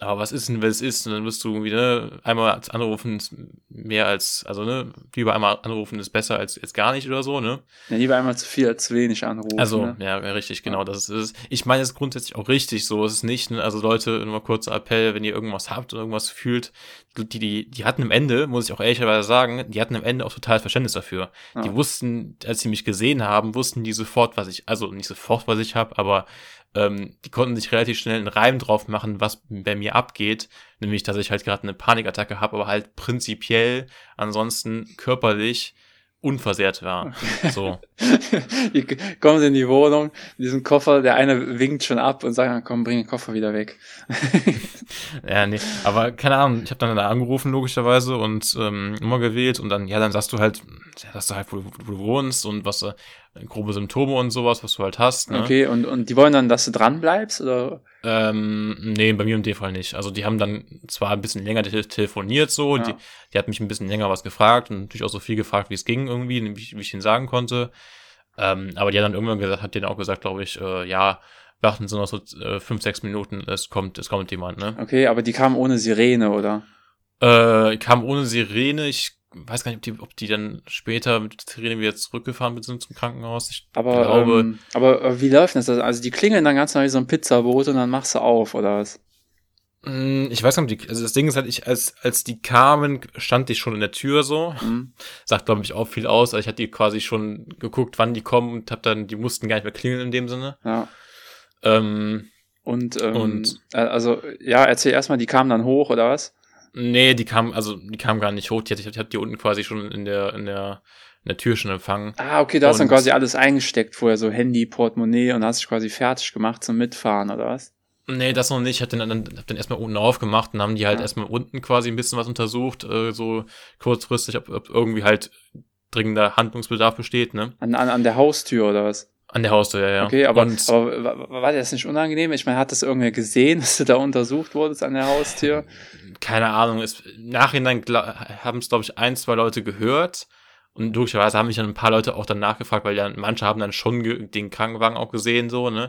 aber was ist denn, wenn es ist? Und dann wirst du irgendwie, ne, einmal anrufen ist mehr als, also, ne, lieber einmal anrufen ist besser als jetzt gar nicht oder so, ne? Ja, lieber einmal zu viel als zu wenig anrufen. Also, ne? ja, richtig, genau, das ist, ist Ich meine, es ist grundsätzlich auch richtig so, es ist nicht, ne, also Leute, nur mal kurzer Appell, wenn ihr irgendwas habt oder irgendwas fühlt, die, die, die hatten am Ende, muss ich auch ehrlicherweise sagen, die hatten am Ende auch total Verständnis dafür. Ja. Die wussten, als sie mich gesehen haben, wussten die sofort, was ich, also nicht sofort, was ich habe, aber ähm, die konnten sich relativ schnell einen Reim drauf machen, was bei mir abgeht. Nämlich, dass ich halt gerade eine Panikattacke habe, aber halt prinzipiell ansonsten körperlich unversehrt war. So. die kommen in die Wohnung, diesen Koffer, der eine winkt schon ab und sagt, komm, bring den Koffer wieder weg. ja, nee, aber keine Ahnung, ich habe dann da angerufen logischerweise und ähm, Nummer gewählt und dann, ja, dann sagst du halt, ja, sagst du halt, wo, wo du wohnst und was äh, grobe Symptome und sowas, was du halt hast. Ne? Okay, und, und die wollen dann, dass du dran bleibst, oder? Ähm, nee, bei mir im Fall nicht. Also die haben dann zwar ein bisschen länger te telefoniert so, ja. die, die hat mich ein bisschen länger was gefragt und natürlich auch so viel gefragt, wie es ging irgendwie, wie, wie ich ihnen sagen konnte. Ähm, aber die hat dann irgendwann gesagt, hat denen auch gesagt, glaube ich, äh, ja, warten Sie noch so äh, fünf, sechs Minuten, es kommt, es kommt jemand, ne? Okay, aber die kamen ohne Sirene, oder? Äh, kam ohne Sirene, ich weiß gar nicht, ob die, ob die dann später mit Sirene wieder zurückgefahren sind zum Krankenhaus. Ich aber, glaube. Ähm, aber äh, wie läuft das? Also die klingeln dann ganz neu wie so ein Pizzaboot und dann machst du auf, oder was? Mm, ich weiß nicht, also das Ding ist halt, ich, als, als die kamen, stand ich schon in der Tür so. Mhm. Sagt, glaube ich, auch viel aus. Also ich hatte die quasi schon geguckt, wann die kommen und hab dann, die mussten gar nicht mehr klingeln in dem Sinne. Ja. Ähm, und, ähm, und also, ja, erzähl erstmal, die kamen dann hoch, oder was? Nee, die kam, also die kam gar nicht hoch. Die hat, ich habe die unten quasi schon in der, in der, in der Tür schon empfangen. Ah, okay, da hast du dann quasi alles eingesteckt vorher, so Handy, Portemonnaie und hast dich quasi fertig gemacht zum Mitfahren, oder was? Nee, das noch nicht. Ich hab den, dann, hab den erstmal unten aufgemacht und haben die halt ja. erstmal unten quasi ein bisschen was untersucht, äh, so kurzfristig, ob, ob irgendwie halt dringender Handlungsbedarf besteht, ne? An, an, an der Haustür oder was? An der Haustür, ja, ja. Okay, aber, und, aber war das nicht unangenehm? Ich meine, hat das irgendwer gesehen, dass du da untersucht wurdest an der Haustür? Keine Ahnung. Im Nachhinein haben es, glaube ich, ein, zwei Leute gehört. Und logischerweise haben mich dann ein paar Leute auch dann nachgefragt, weil ja manche haben dann schon den Krankenwagen auch gesehen, so, ne?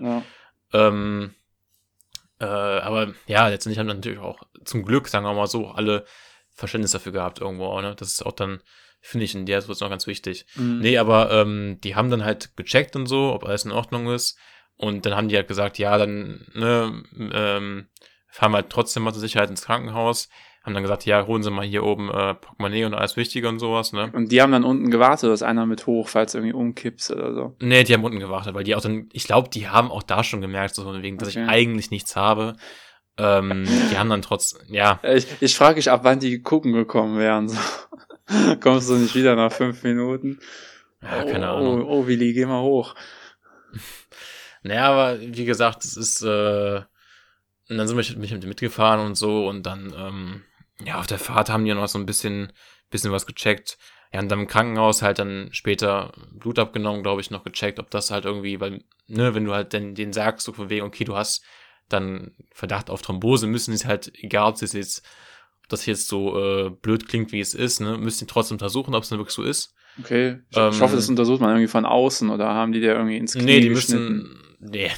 Ja. Ähm, äh, aber ja, letztendlich haben dann natürlich auch zum Glück, sagen wir mal so, alle Verständnis dafür gehabt irgendwo, ne? Das ist auch dann, finde ich, in der Situation ganz wichtig. Mhm. Nee, aber ähm, die haben dann halt gecheckt und so, ob alles in Ordnung ist. Und dann haben die halt gesagt, ja, dann ne, ähm, fahren wir halt trotzdem mal zur Sicherheit ins Krankenhaus haben dann gesagt, ja, holen Sie mal hier oben äh, Portemonnaie und alles Wichtige und sowas, ne? Und die haben dann unten gewartet, dass einer mit hoch, falls irgendwie umkippst oder so. Nee, die haben unten gewartet, weil die auch dann, ich glaube, die haben auch da schon gemerkt, so wegen, dass okay. ich eigentlich nichts habe. Ähm, die haben dann trotz, ja. Ich, ich frage mich, ab wann die gucken gekommen wären. So. Kommst du nicht wieder nach fünf Minuten? Ja, keine oh, Ahnung. Oh, oh, Willi, geh mal hoch. Naja, aber wie gesagt, es ist, äh, und dann sind wir mit, mit mitgefahren und so und dann, ähm, ja, auf der Fahrt haben die noch so ein bisschen, bisschen was gecheckt. Ja, und dann im Krankenhaus halt dann später Blut abgenommen, glaube ich, noch gecheckt, ob das halt irgendwie, weil, ne, wenn du halt den, den sagst, so von wegen, okay, du hast dann Verdacht auf Thrombose, müssen sie halt, egal ob das jetzt, ob das jetzt so äh, blöd klingt, wie es ist, ne, müssen die trotzdem untersuchen, ob es dann wirklich so ist. Okay. Ich, ähm, ich hoffe, das untersucht man irgendwie von außen oder haben die da irgendwie ins Knie Nee, die müssen, nee,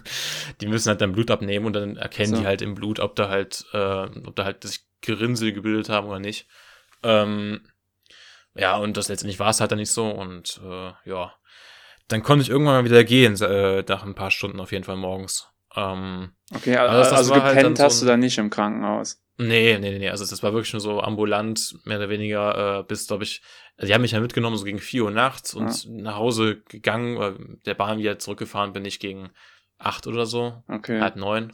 die müssen halt dann Blut abnehmen und dann erkennen so. die halt im Blut, ob da halt, äh, ob da halt sich Gerinnsel gebildet haben oder nicht. Ähm, ja, und das letztendlich war es halt dann nicht so und äh, ja, dann konnte ich irgendwann mal wieder gehen, äh, nach ein paar Stunden auf jeden Fall morgens. Ähm, okay, also, also, also gepennt halt hast so ein, du dann nicht im Krankenhaus? Nee, nee, nee, also das war wirklich nur so ambulant, mehr oder weniger, äh, bis, glaube ich, also die haben mich ja mitgenommen, so gegen vier Uhr nachts und ja. nach Hause gegangen, weil der Bahn wieder zurückgefahren bin ich gegen acht oder so, okay. halb neun.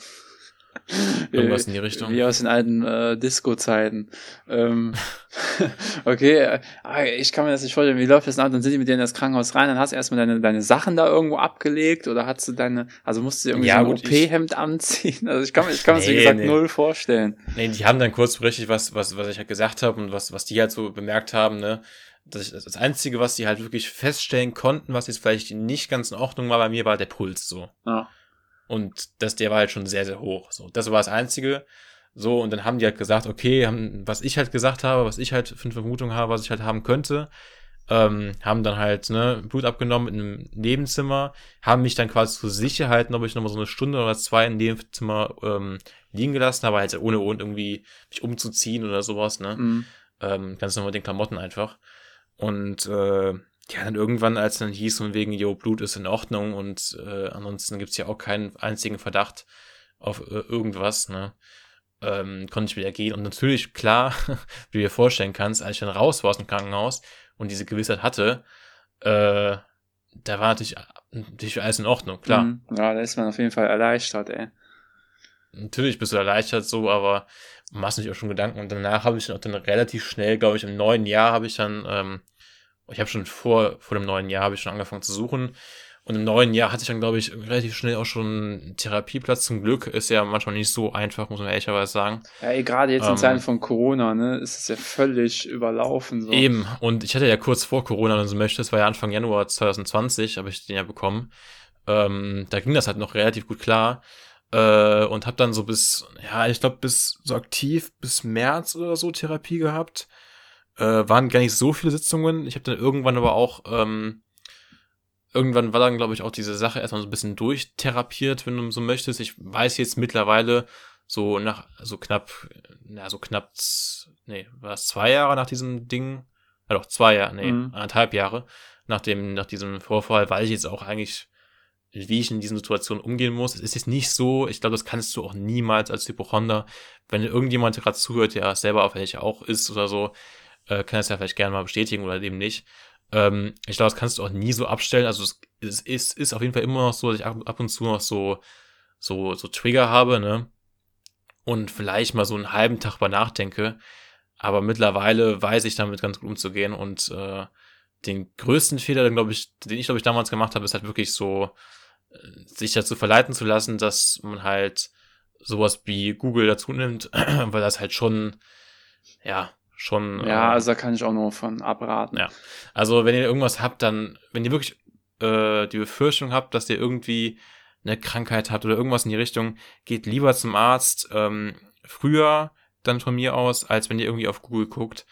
Irgendwas in die Richtung. Wie aus den alten äh, Disco-Zeiten. Ähm, okay, äh, ich kann mir das nicht vorstellen. Wie läuft das ab? Dann sind die mit dir in das Krankenhaus rein, dann hast du erstmal deine, deine Sachen da irgendwo abgelegt oder hast du deine, also musst du irgendwie ja, so ein OP-Hemd anziehen? Also ich kann, ich kann mir nee, das, wie gesagt, nee. null vorstellen. Nee, die haben dann kurz berichtet, was, was, was ich halt gesagt habe und was, was die halt so bemerkt haben, ne? Das, das Einzige, was die halt wirklich feststellen konnten, was jetzt vielleicht nicht ganz in Ordnung war bei mir, war der Puls so. Ja. Und das, der war halt schon sehr, sehr hoch. So, das war das Einzige. So, und dann haben die halt gesagt, okay, haben, was ich halt gesagt habe, was ich halt für eine Vermutung habe, was ich halt haben könnte, ähm, haben dann halt ne, Blut abgenommen in einem Nebenzimmer, haben mich dann quasi zur Sicherheit, ob ich nochmal so eine Stunde oder zwei in dem Zimmer ähm, liegen gelassen, aber halt ohne, ohne irgendwie mich umzuziehen oder sowas, ne? Mhm. Ähm, ganz normal mit den Klamotten einfach. Und äh, ja, dann irgendwann, als dann hieß von wegen, jo, Blut ist in Ordnung und äh, ansonsten gibt's ja auch keinen einzigen Verdacht auf äh, irgendwas, ne? Ähm, konnte ich wieder gehen. Und natürlich, klar, wie du dir vorstellen kannst, als ich dann raus war aus dem Krankenhaus und diese Gewissheit hatte, äh, da war natürlich, natürlich alles in Ordnung, klar. Mhm. Ja, da ist man auf jeden Fall erleichtert, ey. Natürlich bist du erleichtert so, aber machst natürlich auch schon Gedanken. Und danach habe ich dann auch dann relativ schnell, glaube ich, im neuen Jahr habe ich dann ähm, ich habe schon vor, vor dem neuen Jahr habe ich schon angefangen zu suchen. Und im neuen Jahr hatte ich dann, glaube ich, relativ schnell auch schon einen Therapieplatz. Zum Glück ist ja manchmal nicht so einfach, muss man ehrlicherweise sagen. Ja, gerade jetzt in ähm, Zeiten von Corona, ne, ist es ja völlig überlaufen. So. Eben. Und ich hatte ja kurz vor Corona, wenn du so möchtest, war ja Anfang Januar 2020, habe ich den ja bekommen. Ähm, da ging das halt noch relativ gut klar. Äh, und habe dann so bis, ja, ich glaube, bis so aktiv bis März oder so Therapie gehabt. Äh, waren gar nicht so viele Sitzungen. Ich habe dann irgendwann aber auch, ähm, irgendwann war dann, glaube ich, auch diese Sache erstmal so ein bisschen durchtherapiert, wenn du so möchtest. Ich weiß jetzt mittlerweile so nach, so knapp, na, so knapp, nee, war es zwei Jahre nach diesem Ding? Ja doch, zwei Jahre, nee, mhm. anderthalb Jahre nach dem, nach diesem Vorfall, weiß ich jetzt auch eigentlich, wie ich in diesen Situationen umgehen muss. Es ist jetzt nicht so, ich glaube, das kannst du auch niemals als Hypochonder, wenn irgendjemand gerade zuhört, der selber auf welche auch ist oder so, äh, kann es ja vielleicht gerne mal bestätigen oder eben nicht. Ähm, ich glaube, das kannst du auch nie so abstellen. Also es, es ist, ist auf jeden Fall immer noch so, dass ich ab, ab und zu noch so, so, so Trigger habe, ne? Und vielleicht mal so einen halben Tag mal nachdenke. Aber mittlerweile weiß ich damit ganz gut umzugehen und äh, den größten Fehler, den, glaube ich, den ich, glaube ich, damals gemacht habe, ist halt wirklich so, äh, sich dazu verleiten zu lassen, dass man halt sowas wie Google dazu nimmt, weil das halt schon, ja, schon. Ja, äh, also da kann ich auch nur von abraten. Ja. Also wenn ihr irgendwas habt, dann, wenn ihr wirklich äh, die Befürchtung habt, dass ihr irgendwie eine Krankheit habt oder irgendwas in die Richtung, geht lieber zum Arzt. Ähm, früher dann von mir aus, als wenn ihr irgendwie auf Google guckt.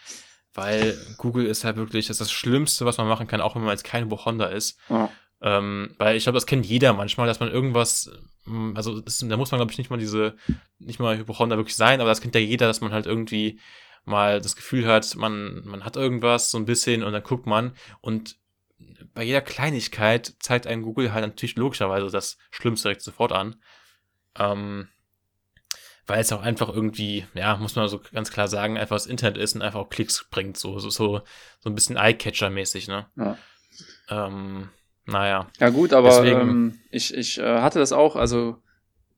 Weil Google ist halt wirklich das, ist das Schlimmste, was man machen kann, auch wenn man jetzt kein Hypochonder ist. Ja. Ähm, weil ich glaube, das kennt jeder manchmal, dass man irgendwas, hm, also das, da muss man, glaube ich, nicht mal diese, nicht mal Hypochonder wirklich sein, aber das kennt ja jeder, dass man halt irgendwie mal das Gefühl hat, man, man hat irgendwas so ein bisschen und dann guckt man und bei jeder Kleinigkeit zeigt einem Google halt natürlich logischerweise das Schlimmste direkt sofort an. Ähm, weil es auch einfach irgendwie, ja, muss man so ganz klar sagen, einfach das Internet ist und einfach auch Klicks bringt, so, so, so, so ein bisschen Eye-Catcher-mäßig, ne? Ja. Ähm, naja. Ja, gut, aber ähm, ich, ich äh, hatte das auch, also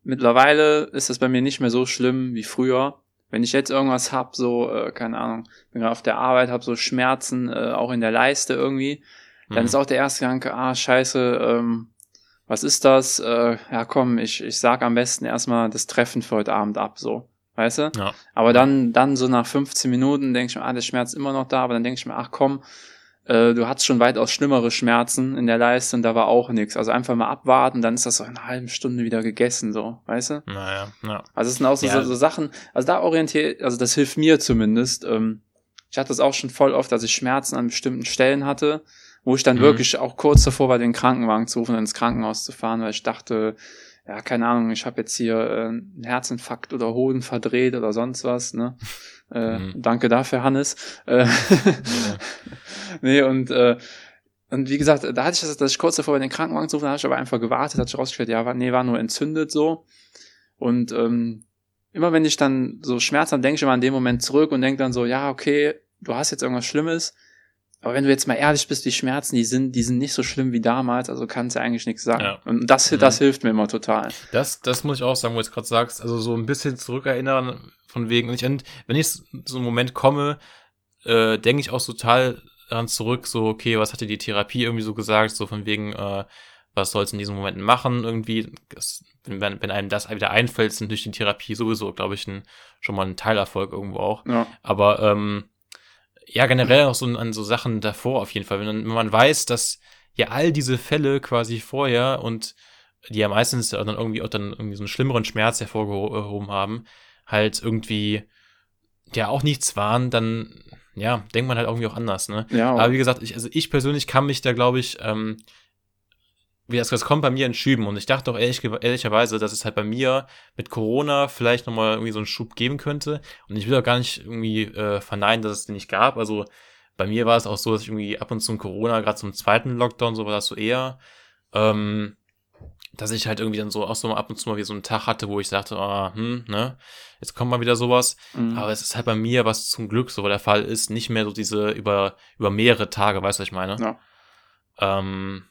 mittlerweile ist das bei mir nicht mehr so schlimm wie früher. Wenn ich jetzt irgendwas hab, so, äh, keine Ahnung, bin gerade auf der Arbeit, hab so Schmerzen, äh, auch in der Leiste irgendwie, dann mhm. ist auch der erste Gedanke, ah, scheiße, ähm, was ist das? Äh, ja, komm, ich, ich sag am besten erstmal das Treffen für heute Abend ab, so. Weißt du? Ja. Aber dann, dann so nach 15 Minuten denke ich mir, ah, der Schmerz ist immer noch da, aber dann denke ich mir, ach komm, äh, du hattest schon weitaus schlimmere Schmerzen in der Leiste und da war auch nichts. Also einfach mal abwarten, dann ist das so in einer halben Stunde wieder gegessen, so, weißt du? Naja, ja. Also es sind auch so, ja. so, so Sachen, also da orientiert, also das hilft mir zumindest. Ähm, ich hatte das auch schon voll oft, dass ich Schmerzen an bestimmten Stellen hatte wo ich dann mhm. wirklich auch kurz davor war, den Krankenwagen zu rufen und ins Krankenhaus zu fahren, weil ich dachte, ja, keine Ahnung, ich habe jetzt hier äh, einen Herzinfarkt oder Hoden verdreht oder sonst was, ne? Äh, mhm. Danke dafür, Hannes. Äh, ja. nee, und äh, und wie gesagt, da hatte ich das, dass ich kurz davor war, den Krankenwagen zu rufen, da habe ich aber einfach gewartet, hat sich rausgestellt, ja, war, nee, war nur entzündet so. Und ähm, immer wenn ich dann so Schmerz habe, denke ich immer an den Moment zurück und denke dann so, ja, okay, du hast jetzt irgendwas Schlimmes, aber wenn du jetzt mal ehrlich bist, die Schmerzen, die sind, die sind nicht so schlimm wie damals, also kannst du eigentlich nichts sagen. Ja. Und das, mhm. das hilft mir immer total. Das, das muss ich auch sagen, wo du jetzt gerade sagst, also so ein bisschen zurückerinnern von wegen, ich, wenn ich so einen Moment komme, äh, denke ich auch total daran zurück, so, okay, was hatte die Therapie irgendwie so gesagt, so von wegen, äh, was soll's in diesen Momenten machen, irgendwie, das, wenn, wenn einem das wieder einfällt, sind durch die Therapie sowieso, glaube ich, ein, schon mal ein Teilerfolg irgendwo auch. Ja. Aber, ähm, ja, generell auch so an so Sachen davor auf jeden Fall. Wenn, wenn man weiß, dass ja all diese Fälle quasi vorher und die ja meistens dann irgendwie auch dann irgendwie so einen schlimmeren Schmerz hervorgehoben haben, halt irgendwie ja auch nichts waren, dann ja, denkt man halt irgendwie auch anders, ne? Ja. Aber wie gesagt, ich, also ich persönlich kann mich da, glaube ich, ähm, wie das, das kommt bei mir in Schüben und ich dachte auch ehrlich, ehrlicherweise, dass es halt bei mir mit Corona vielleicht nochmal irgendwie so einen Schub geben könnte und ich will auch gar nicht irgendwie äh, verneinen, dass es den nicht gab, also bei mir war es auch so, dass ich irgendwie ab und zu in Corona, gerade zum zweiten Lockdown, so war das so eher, ähm, dass ich halt irgendwie dann so auch so ab und zu mal wie so einen Tag hatte, wo ich sagte, ah, hm, ne, jetzt kommt mal wieder sowas. Mhm. Aber es ist halt bei mir, was zum Glück so der Fall ist, nicht mehr so diese über, über mehrere Tage, weißt du, was ich meine? Ja. Ähm,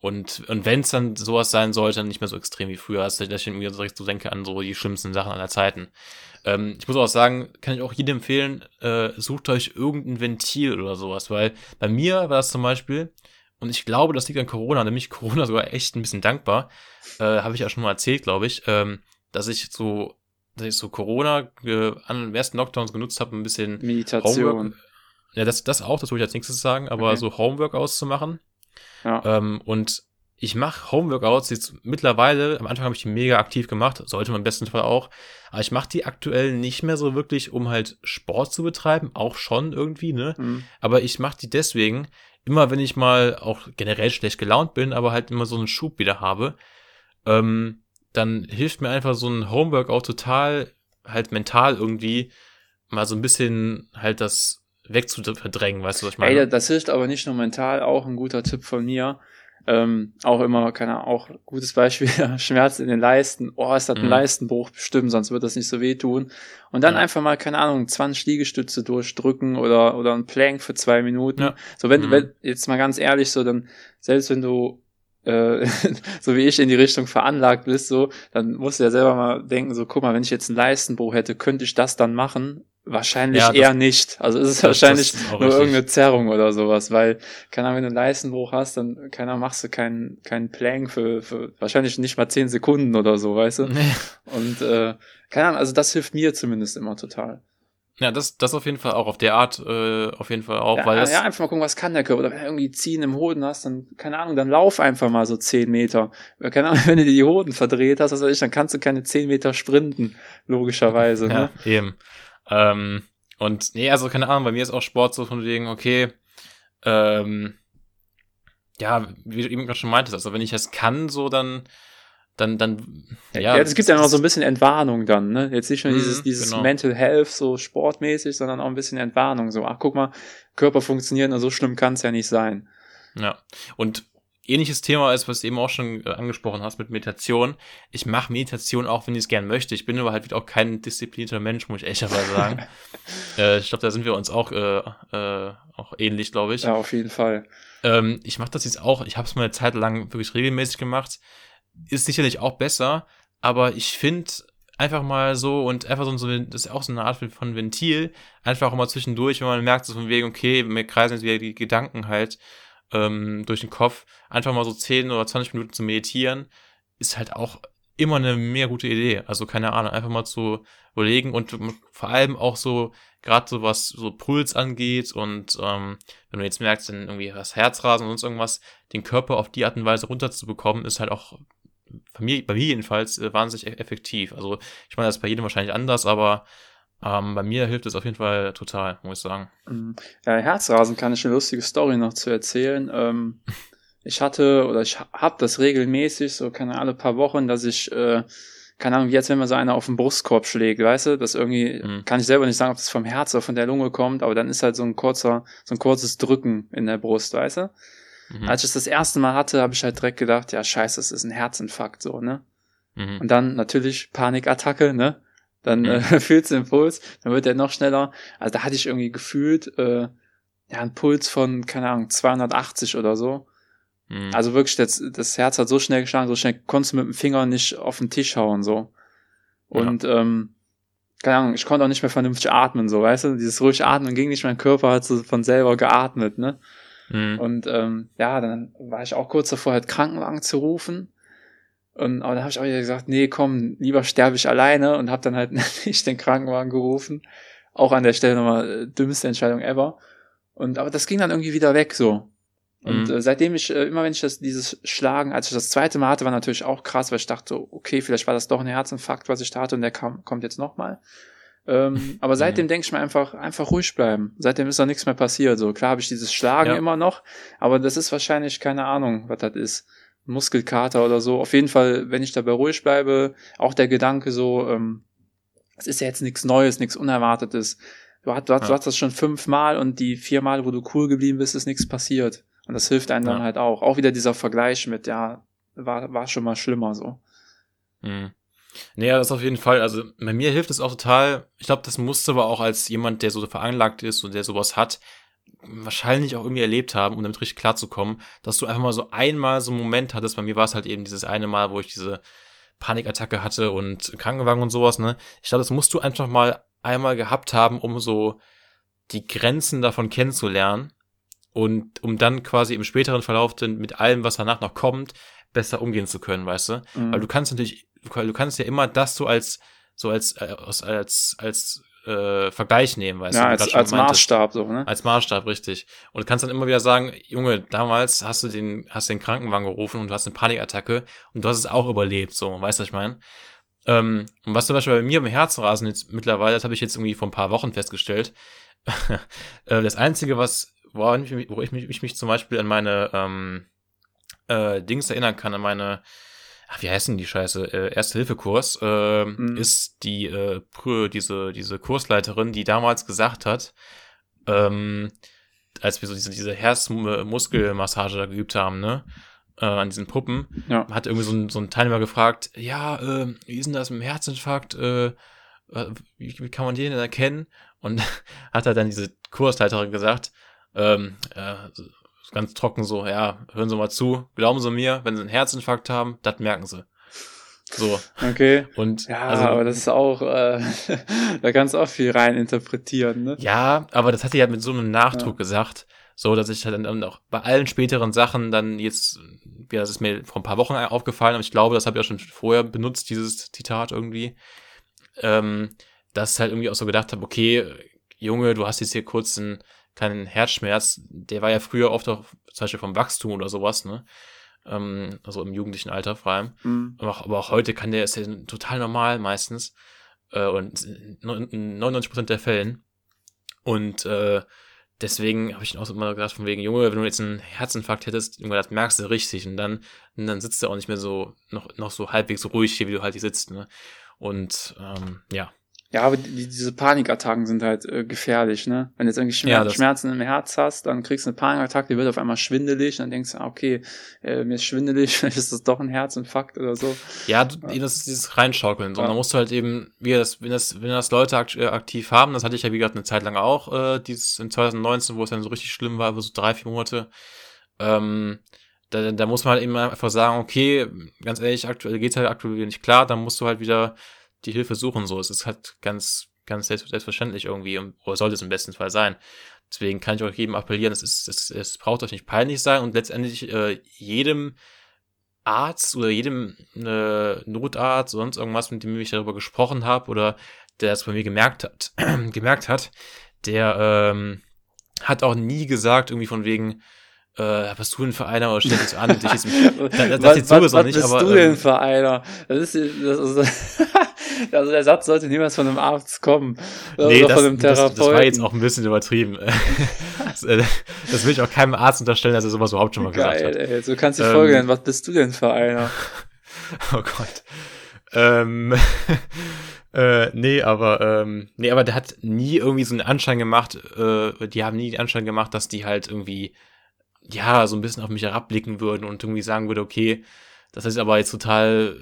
und, und wenn es dann sowas sein sollte, dann nicht mehr so extrem wie früher, als dass ich irgendwie direkt so denke an so die schlimmsten Sachen aller Zeiten. Ähm, ich muss auch sagen, kann ich auch jedem empfehlen, äh, sucht euch irgendein Ventil oder sowas, weil bei mir war das zum Beispiel, und ich glaube, das liegt an Corona, nämlich Corona sogar echt ein bisschen dankbar, äh, habe ich ja schon mal erzählt, glaube ich, ähm, dass ich so, dass ich so Corona äh, an den ersten Lockdowns genutzt habe, ein bisschen Meditation. Homework, ja, das, das auch, das würde ich als nächstes sagen, aber okay. so Homeworkouts zu machen. Ja. Ähm, und ich mache Homeworkouts jetzt mittlerweile, am Anfang habe ich die mega aktiv gemacht, sollte man im besten Fall auch, aber ich mache die aktuell nicht mehr so wirklich, um halt Sport zu betreiben, auch schon irgendwie, ne? Mhm. Aber ich mache die deswegen, immer wenn ich mal auch generell schlecht gelaunt bin, aber halt immer so einen Schub wieder habe, ähm, dann hilft mir einfach so ein Homeworkout total halt mental irgendwie mal so ein bisschen halt das wegzuverdrängen, weißt du, was ich meine? Ey, das hilft aber nicht nur mental, auch ein guter Tipp von mir. Ähm, auch immer, keine Ahnung, auch gutes Beispiel, Schmerz in den Leisten. Oh, es hat mhm. einen Leistenbruch bestimmt, sonst wird das nicht so wehtun. Und dann ja. einfach mal, keine Ahnung, 20 Liegestütze durchdrücken oder, oder ein Plank für zwei Minuten. Ja. So, wenn, mhm. wenn, jetzt mal ganz ehrlich, so, dann, selbst wenn du äh, so wie ich in die Richtung veranlagt bist, so, dann musst du ja selber mal denken, so, guck mal, wenn ich jetzt einen Leistenbruch hätte, könnte ich das dann machen? Wahrscheinlich ja, eher nicht. Also es ist wahrscheinlich ist nur richtig. irgendeine Zerrung oder sowas, weil, keine Ahnung, wenn du einen Leistenbruch hast, dann, keine Ahnung, machst du keinen keinen Plank für, für wahrscheinlich nicht mal zehn Sekunden oder so, weißt du? Nee. Und äh, keine Ahnung, also das hilft mir zumindest immer total. Ja, das, das auf jeden Fall auch, auf der Art äh, auf jeden Fall auch. Ja, weil das ja, einfach mal gucken, was kann der Körper. Oder wenn du irgendwie ziehen im Hoden hast, dann, keine Ahnung, dann lauf einfach mal so zehn Meter. Keine Ahnung, wenn du dir die Hoden verdreht hast, was weiß ich, dann kannst du keine zehn Meter sprinten, logischerweise. Ja, ne? eben. Ähm, und nee, also keine Ahnung, bei mir ist auch Sport so von wegen, okay, ähm, ja, wie du eben gerade schon meintest, also wenn ich es kann, so dann dann, dann, ja. Ja, es gibt ja noch so ein bisschen Entwarnung dann, ne? Jetzt nicht nur dieses, mhm, dieses genau. Mental Health so sportmäßig, sondern auch ein bisschen Entwarnung. So, ach, guck mal, Körper funktioniert, so schlimm kann es ja nicht sein. Ja. Und ähnliches Thema ist, was du eben auch schon äh, angesprochen hast mit Meditation. Ich mache Meditation auch, wenn ich es gern möchte. Ich bin aber halt auch kein disziplinierter Mensch, muss ich ehrlicherweise sagen. äh, ich glaube, da sind wir uns auch, äh, äh, auch ähnlich, glaube ich. Ja, auf jeden Fall. Ähm, ich mache das jetzt auch, ich habe es mal eine Zeit lang wirklich regelmäßig gemacht ist sicherlich auch besser, aber ich finde einfach mal so und einfach so, das ist auch so eine Art von Ventil, einfach auch mal zwischendurch, wenn man merkt, so von wegen, okay, mir kreisen jetzt wieder die Gedanken halt ähm, durch den Kopf, einfach mal so 10 oder 20 Minuten zu meditieren, ist halt auch immer eine mehr gute Idee. Also keine Ahnung, einfach mal zu überlegen und vor allem auch so, gerade so was so Puls angeht und ähm, wenn du jetzt merkst, dann irgendwie das Herzrasen und sonst irgendwas, den Körper auf die Art und Weise runterzubekommen, ist halt auch bei mir, bei mir jedenfalls äh, wahnsinnig e-, effektiv. Also ich meine, das ist bei jedem wahrscheinlich anders, aber ähm, bei mir hilft es auf jeden Fall total, muss ich sagen. Mhm. Ja, Herzrasen kann ich eine lustige Story noch zu erzählen. Ähm, ich hatte oder ich habe das regelmäßig, so keine alle paar Wochen, dass ich äh, keine Ahnung, wie jetzt, wenn man so einer auf den Brustkorb schlägt, weißt du, das irgendwie, mhm. kann ich selber nicht sagen, ob das vom Herz oder von der Lunge kommt, aber dann ist halt so ein kurzer, so ein kurzes Drücken in der Brust, weißt du? Mhm. Als ich das das erste Mal hatte, habe ich halt direkt gedacht, ja, scheiße, das ist ein Herzinfarkt, so, ne? Mhm. Und dann natürlich Panikattacke, ne? Dann mhm. äh, fühlst du den Puls, dann wird der noch schneller. Also da hatte ich irgendwie gefühlt, äh, ja, einen Puls von, keine Ahnung, 280 oder so. Mhm. Also wirklich, das, das Herz hat so schnell geschlagen, so schnell konntest du mit dem Finger nicht auf den Tisch hauen, so. Und, ja. ähm, keine Ahnung, ich konnte auch nicht mehr vernünftig atmen, so, weißt du? Dieses ruhig Atmen ging nicht, mein Körper hat so von selber geatmet, ne? Mhm. Und ähm, ja, dann war ich auch kurz davor, halt Krankenwagen zu rufen. Und, aber dann habe ich auch wieder gesagt, nee, komm, lieber sterbe ich alleine und habe dann halt nicht den Krankenwagen gerufen. Auch an der Stelle nochmal äh, dümmste Entscheidung ever. Und aber das ging dann irgendwie wieder weg so. Und mhm. äh, seitdem ich, äh, immer wenn ich das, dieses Schlagen, als ich das zweite Mal hatte, war natürlich auch krass, weil ich dachte, okay, vielleicht war das doch ein Herzinfarkt, was ich da hatte und der kam, kommt jetzt nochmal. Ähm, aber seitdem mhm. denke ich mir einfach, einfach ruhig bleiben. Seitdem ist da nichts mehr passiert. So klar habe ich dieses Schlagen ja. immer noch, aber das ist wahrscheinlich keine Ahnung, was das ist. Muskelkater oder so. Auf jeden Fall, wenn ich dabei ruhig bleibe, auch der Gedanke so, ähm, es ist ja jetzt nichts Neues, nichts Unerwartetes. Du, hast, du, hast, ja. du hast das schon fünfmal und die viermal, wo du cool geblieben bist, ist nichts passiert. Und das hilft einem ja. dann halt auch. Auch wieder dieser Vergleich mit, ja, war, war schon mal schlimmer so. Mhm. Naja, das auf jeden Fall. Also bei mir hilft es auch total. Ich glaube, das musste aber auch als jemand, der so veranlagt ist und der sowas hat, wahrscheinlich auch irgendwie erlebt haben, um damit richtig klarzukommen, dass du einfach mal so einmal so einen Moment hattest. Bei mir war es halt eben dieses eine Mal, wo ich diese Panikattacke hatte und Krankenwagen und sowas, ne? Ich glaube, das musst du einfach mal einmal gehabt haben, um so die Grenzen davon kennenzulernen und um dann quasi im späteren Verlauf dann mit allem, was danach noch kommt, besser umgehen zu können, weißt du? Mhm. Weil du kannst natürlich du kannst ja immer das so als so als äh, als als, als äh, Vergleich nehmen, weißt ja, du? Als, als Maßstab so, ne? Als Maßstab, richtig. Und du kannst dann immer wieder sagen, Junge, damals hast du den, hast den Krankenwagen gerufen und du hast eine Panikattacke und du hast es auch überlebt, so, weißt du, was ich meine? Ähm, und was zum Beispiel bei mir im Herzrasen jetzt mittlerweile, das habe ich jetzt irgendwie vor ein paar Wochen festgestellt. Äh, das Einzige, was, wo ich, mich, wo ich mich, ich mich zum Beispiel an meine ähm, äh, Dings erinnern kann, an meine ach, wie heißt denn die Scheiße? Äh, Erste-Hilfe-Kurs, äh, mhm. ist die, äh, diese, diese Kursleiterin, die damals gesagt hat, ähm, als wir so diese, diese Herzmuskelmassage da geübt haben, ne? Äh, an diesen Puppen, ja. hat irgendwie so ein, so ein Teilnehmer gefragt, ja, äh, wie ist denn das mit dem Herzinfarkt? Äh wie, wie kann man den denn erkennen? Und hat er dann diese Kursleiterin gesagt, ähm, äh, ganz trocken so, ja, hören Sie mal zu, glauben Sie mir, wenn Sie einen Herzinfarkt haben, das merken Sie. So. Okay. Und Ja, also, aber das ist auch, äh, da kannst du auch viel rein interpretieren, ne? Ja, aber das hat sie halt mit so einem Nachdruck gesagt, so dass ich halt dann auch bei allen späteren Sachen dann jetzt, ja, das ist mir vor ein paar Wochen aufgefallen, aber ich glaube, das habe ich auch schon vorher benutzt, dieses Zitat irgendwie, ähm, dass ich halt irgendwie auch so gedacht habe, okay, Junge, du hast jetzt hier kurz einen kleinen Herzschmerz, der war ja früher oft auch zum Beispiel vom Wachstum oder sowas, ne? Ähm, also im jugendlichen Alter vor allem. Mhm. Aber auch, aber auch heute kann der ist ja total normal meistens. Äh, und in 99% der Fällen. Und äh, deswegen habe ich auch immer gedacht, von wegen, Junge, wenn du jetzt einen Herzinfarkt hättest, Junge, das merkst du richtig. Und dann, und dann sitzt du auch nicht mehr so, noch, noch so halbwegs ruhig hier, wie du halt hier sitzt, ne? Und ähm, ja. Ja, aber die, diese Panikattacken sind halt äh, gefährlich, ne? Wenn du jetzt irgendwie Schmerz, Ja, Schmerzen im Herz hast, dann kriegst du eine Panikattacke, die wird auf einmal schwindelig, dann denkst du, ah, okay, äh, mir ist schwindelig, vielleicht ist das doch ein Herzinfarkt oder so. Ja, du, das ist dieses Reinschaukeln. So. Und Ja. dann musst du halt eben, wie das, wenn das, wenn das Leute akt äh, aktiv haben, das hatte ich ja wie gesagt eine Zeit lang auch, äh, dieses in 2019, wo es dann so richtig schlimm war, über so drei, vier Monate, ähm, da, da muss man halt eben einfach sagen, okay, ganz ehrlich, aktuell geht's halt aktuell nicht klar, dann musst du halt wieder die Hilfe suchen. So, es ist halt ganz, ganz selbst, selbstverständlich irgendwie, oder sollte es im besten Fall sein. Deswegen kann ich auch jedem appellieren, es, ist, es, es braucht euch nicht peinlich sein und letztendlich äh, jedem Arzt oder jedem äh, Notarzt oder sonst irgendwas, mit dem ich darüber gesprochen habe oder der das bei mir gemerkt hat, gemerkt hat, der ähm, hat auch nie gesagt, irgendwie von wegen, äh, was bist du denn für einer oder stell dich so an, dich jetzt, das, das jetzt sowieso was nicht, bist aber du ähm, denn für einer? Das ist, das ist also der Satz sollte niemals von einem Arzt kommen. Nee, oder das, von einem das, Therapeuten. das war jetzt auch ein bisschen übertrieben. das, äh, das will ich auch keinem Arzt unterstellen, dass er sowas überhaupt schon mal gesagt Geil, hat. ey. So kannst du die Ähm, Folge nennen. Was bist du denn für einer? Oh Gott. Ähm, äh, nee, aber ähm, nee, aber der hat nie irgendwie so einen Anschein gemacht, äh, die haben nie den Anschein gemacht, dass die halt irgendwie ja, so ein bisschen auf mich herabblicken würden und irgendwie sagen würde, okay, das ist aber jetzt total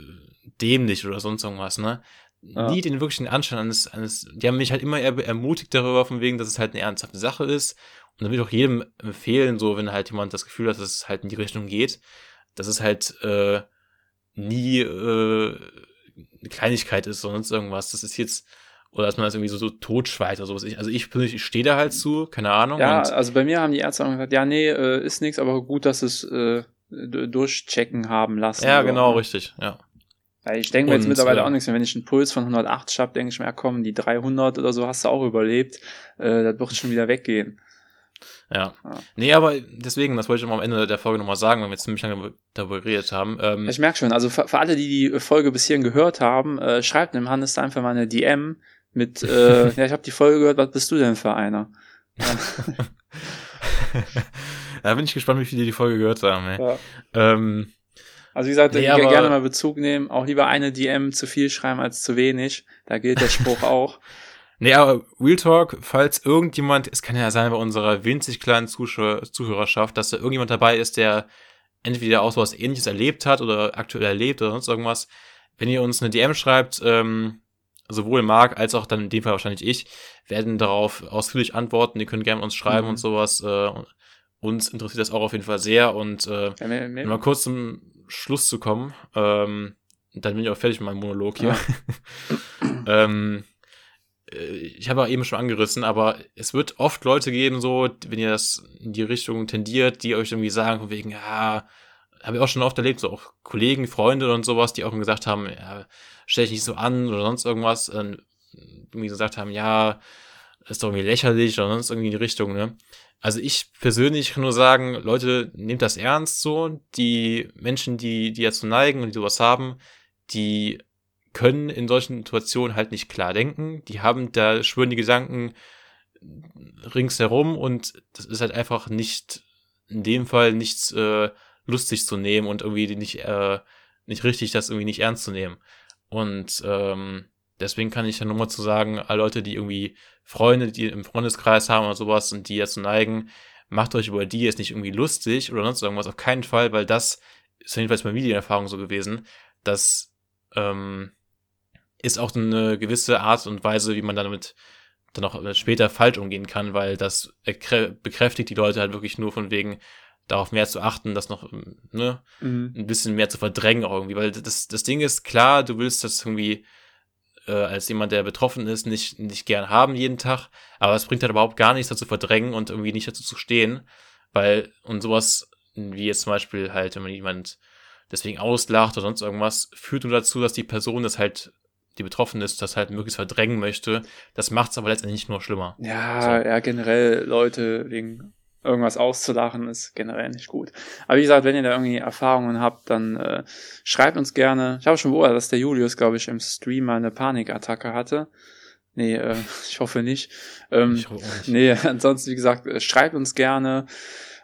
dämlich oder sonst irgendwas, ne? Ja. Nie den wirklichen Anschein eines, eines, die haben mich halt immer eher ermutigt darüber, von wegen, dass es halt eine ernsthafte Sache ist. Und dann will ich auch jedem empfehlen, so, wenn halt jemand das Gefühl hat, dass es halt in die Richtung geht, dass es halt äh, nie äh, eine Kleinigkeit ist oder sonst irgendwas. Das ist jetzt, oder dass man das irgendwie so, so totschweigt oder sowas. Ich, also ich persönlich, ich stehe da halt zu, keine Ahnung. Ja, also bei mir haben die Ärzte auch gesagt, ja, nee, äh, ist nichts, aber gut, dass es äh, durchchecken haben lassen. ja, genau, ne? richtig, ja. Weil ich denke mir jetzt mittlerweile äh, auch nichts mehr. Wenn ich einen Puls von 108 habe, denke ich mir, ja komm, die 300 oder so hast du auch überlebt. Äh, das wird schon wieder weggehen. Ja. Ja. Nee, aber deswegen, das wollte ich mal am Ende der Folge nochmal sagen, weil wir jetzt ziemlich lange darüber geredet haben. Ähm, Ich merke schon, also für, für alle, die die Folge bis hierhin gehört haben, äh, schreibt dem Hannes da einfach mal eine DM mit, äh, ja, ich habe die Folge gehört, was bist du denn für einer? da bin ich gespannt, wie viele die Folge gehört haben. Ey. Ja. Ähm, Also wie gesagt, Nee, gerne mal Bezug nehmen, auch lieber eine DM zu viel schreiben als zu wenig. Da gilt der Spruch auch. nee, aber Real Talk, falls irgendjemand, es kann ja sein bei unserer winzig kleinen Zuschauer, Zuhörerschaft, dass da irgendjemand dabei ist, der entweder auch sowas ähnliches erlebt hat oder aktuell erlebt oder sonst irgendwas, wenn ihr uns eine DM schreibt, ähm, sowohl Marc als auch dann in dem Fall wahrscheinlich ich, werden darauf ausführlich antworten. Ihr könnt gerne uns schreiben Mhm. und sowas. Äh, uns interessiert das auch auf jeden Fall sehr und äh, Ja, Um mal kurz zum Schluss zu kommen, ähm, dann bin ich auch fertig mit meinem Monolog hier. ähm, äh, ich habe auch eben schon angerissen, aber es wird oft Leute geben, so, wenn ihr das in die Richtung tendiert, die euch irgendwie sagen, von wegen, ja, habe ich auch schon oft erlebt, so auch Kollegen, Freunde und sowas, die auch gesagt haben, ja, stell dich nicht so an oder sonst irgendwas, äh, irgendwie gesagt haben, ja, ist doch irgendwie lächerlich oder sonst irgendwie in die Richtung, ne? Also ich persönlich kann nur sagen, Leute, nehmt das ernst so. Die Menschen, die, die dazu neigen und die sowas haben, die können in solchen Situationen halt nicht klar denken. Die haben, da schwören die Gedanken ringsherum und das ist halt einfach nicht, in dem Fall nichts äh, lustig zu nehmen und irgendwie nicht, äh, nicht richtig, das irgendwie nicht ernst zu nehmen. Und ähm, deswegen kann ich ja nur mal zu sagen, alle Leute, die irgendwie Freunde, die im Freundeskreis haben oder sowas und die dazu neigen, macht euch über die jetzt nicht irgendwie lustig oder sonst irgendwas, auf keinen Fall, weil das ist jedenfalls bei Medienerfahrung so gewesen, das ähm, ist auch eine gewisse Art und Weise, wie man damit dann auch später falsch umgehen kann, weil das bekräftigt die Leute halt wirklich nur von wegen, darauf mehr zu achten, das noch ne, mhm. ein bisschen mehr zu verdrängen auch irgendwie. Weil das, das Ding ist, klar, du willst das irgendwie äh, als jemand, der betroffen ist, nicht, nicht gern haben jeden Tag, aber es bringt halt überhaupt gar nichts dazu verdrängen und irgendwie nicht dazu zu stehen, weil, und sowas, wie jetzt zum Beispiel halt, wenn man jemand deswegen auslacht oder sonst irgendwas, führt nur dazu, dass die Person das halt die betroffen ist, das halt möglichst verdrängen möchte. Das macht es aber letztendlich nicht nur schlimmer. Ja, so. ja, generell Leute wegen irgendwas auszulachen ist generell nicht gut. Aber wie gesagt, wenn ihr da irgendwie Erfahrungen habt, dann äh, schreibt uns gerne. Ich habe schon wohl, dass der Julius, glaube ich, im Stream mal eine Panikattacke hatte. Nee, äh, ich hoffe nicht. Ähm, ich hoffe nicht. Nee, ansonsten, wie gesagt, äh, schreibt uns gerne.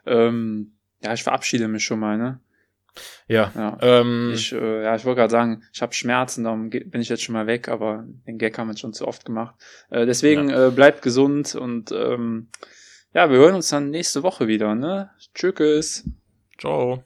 Ähm, ja, ich verabschiede mich schon mal, ne? Ja. ja. Ähm, ich, äh, ja, ich wollte gerade sagen, ich habe Schmerzen, darum bin ich jetzt schon mal weg, aber den Gag haben wir schon zu oft gemacht. Äh, deswegen ja. äh, bleibt gesund und ähm, ja, wir hören uns dann nächste Woche wieder, ne? Tschüss. Ciao.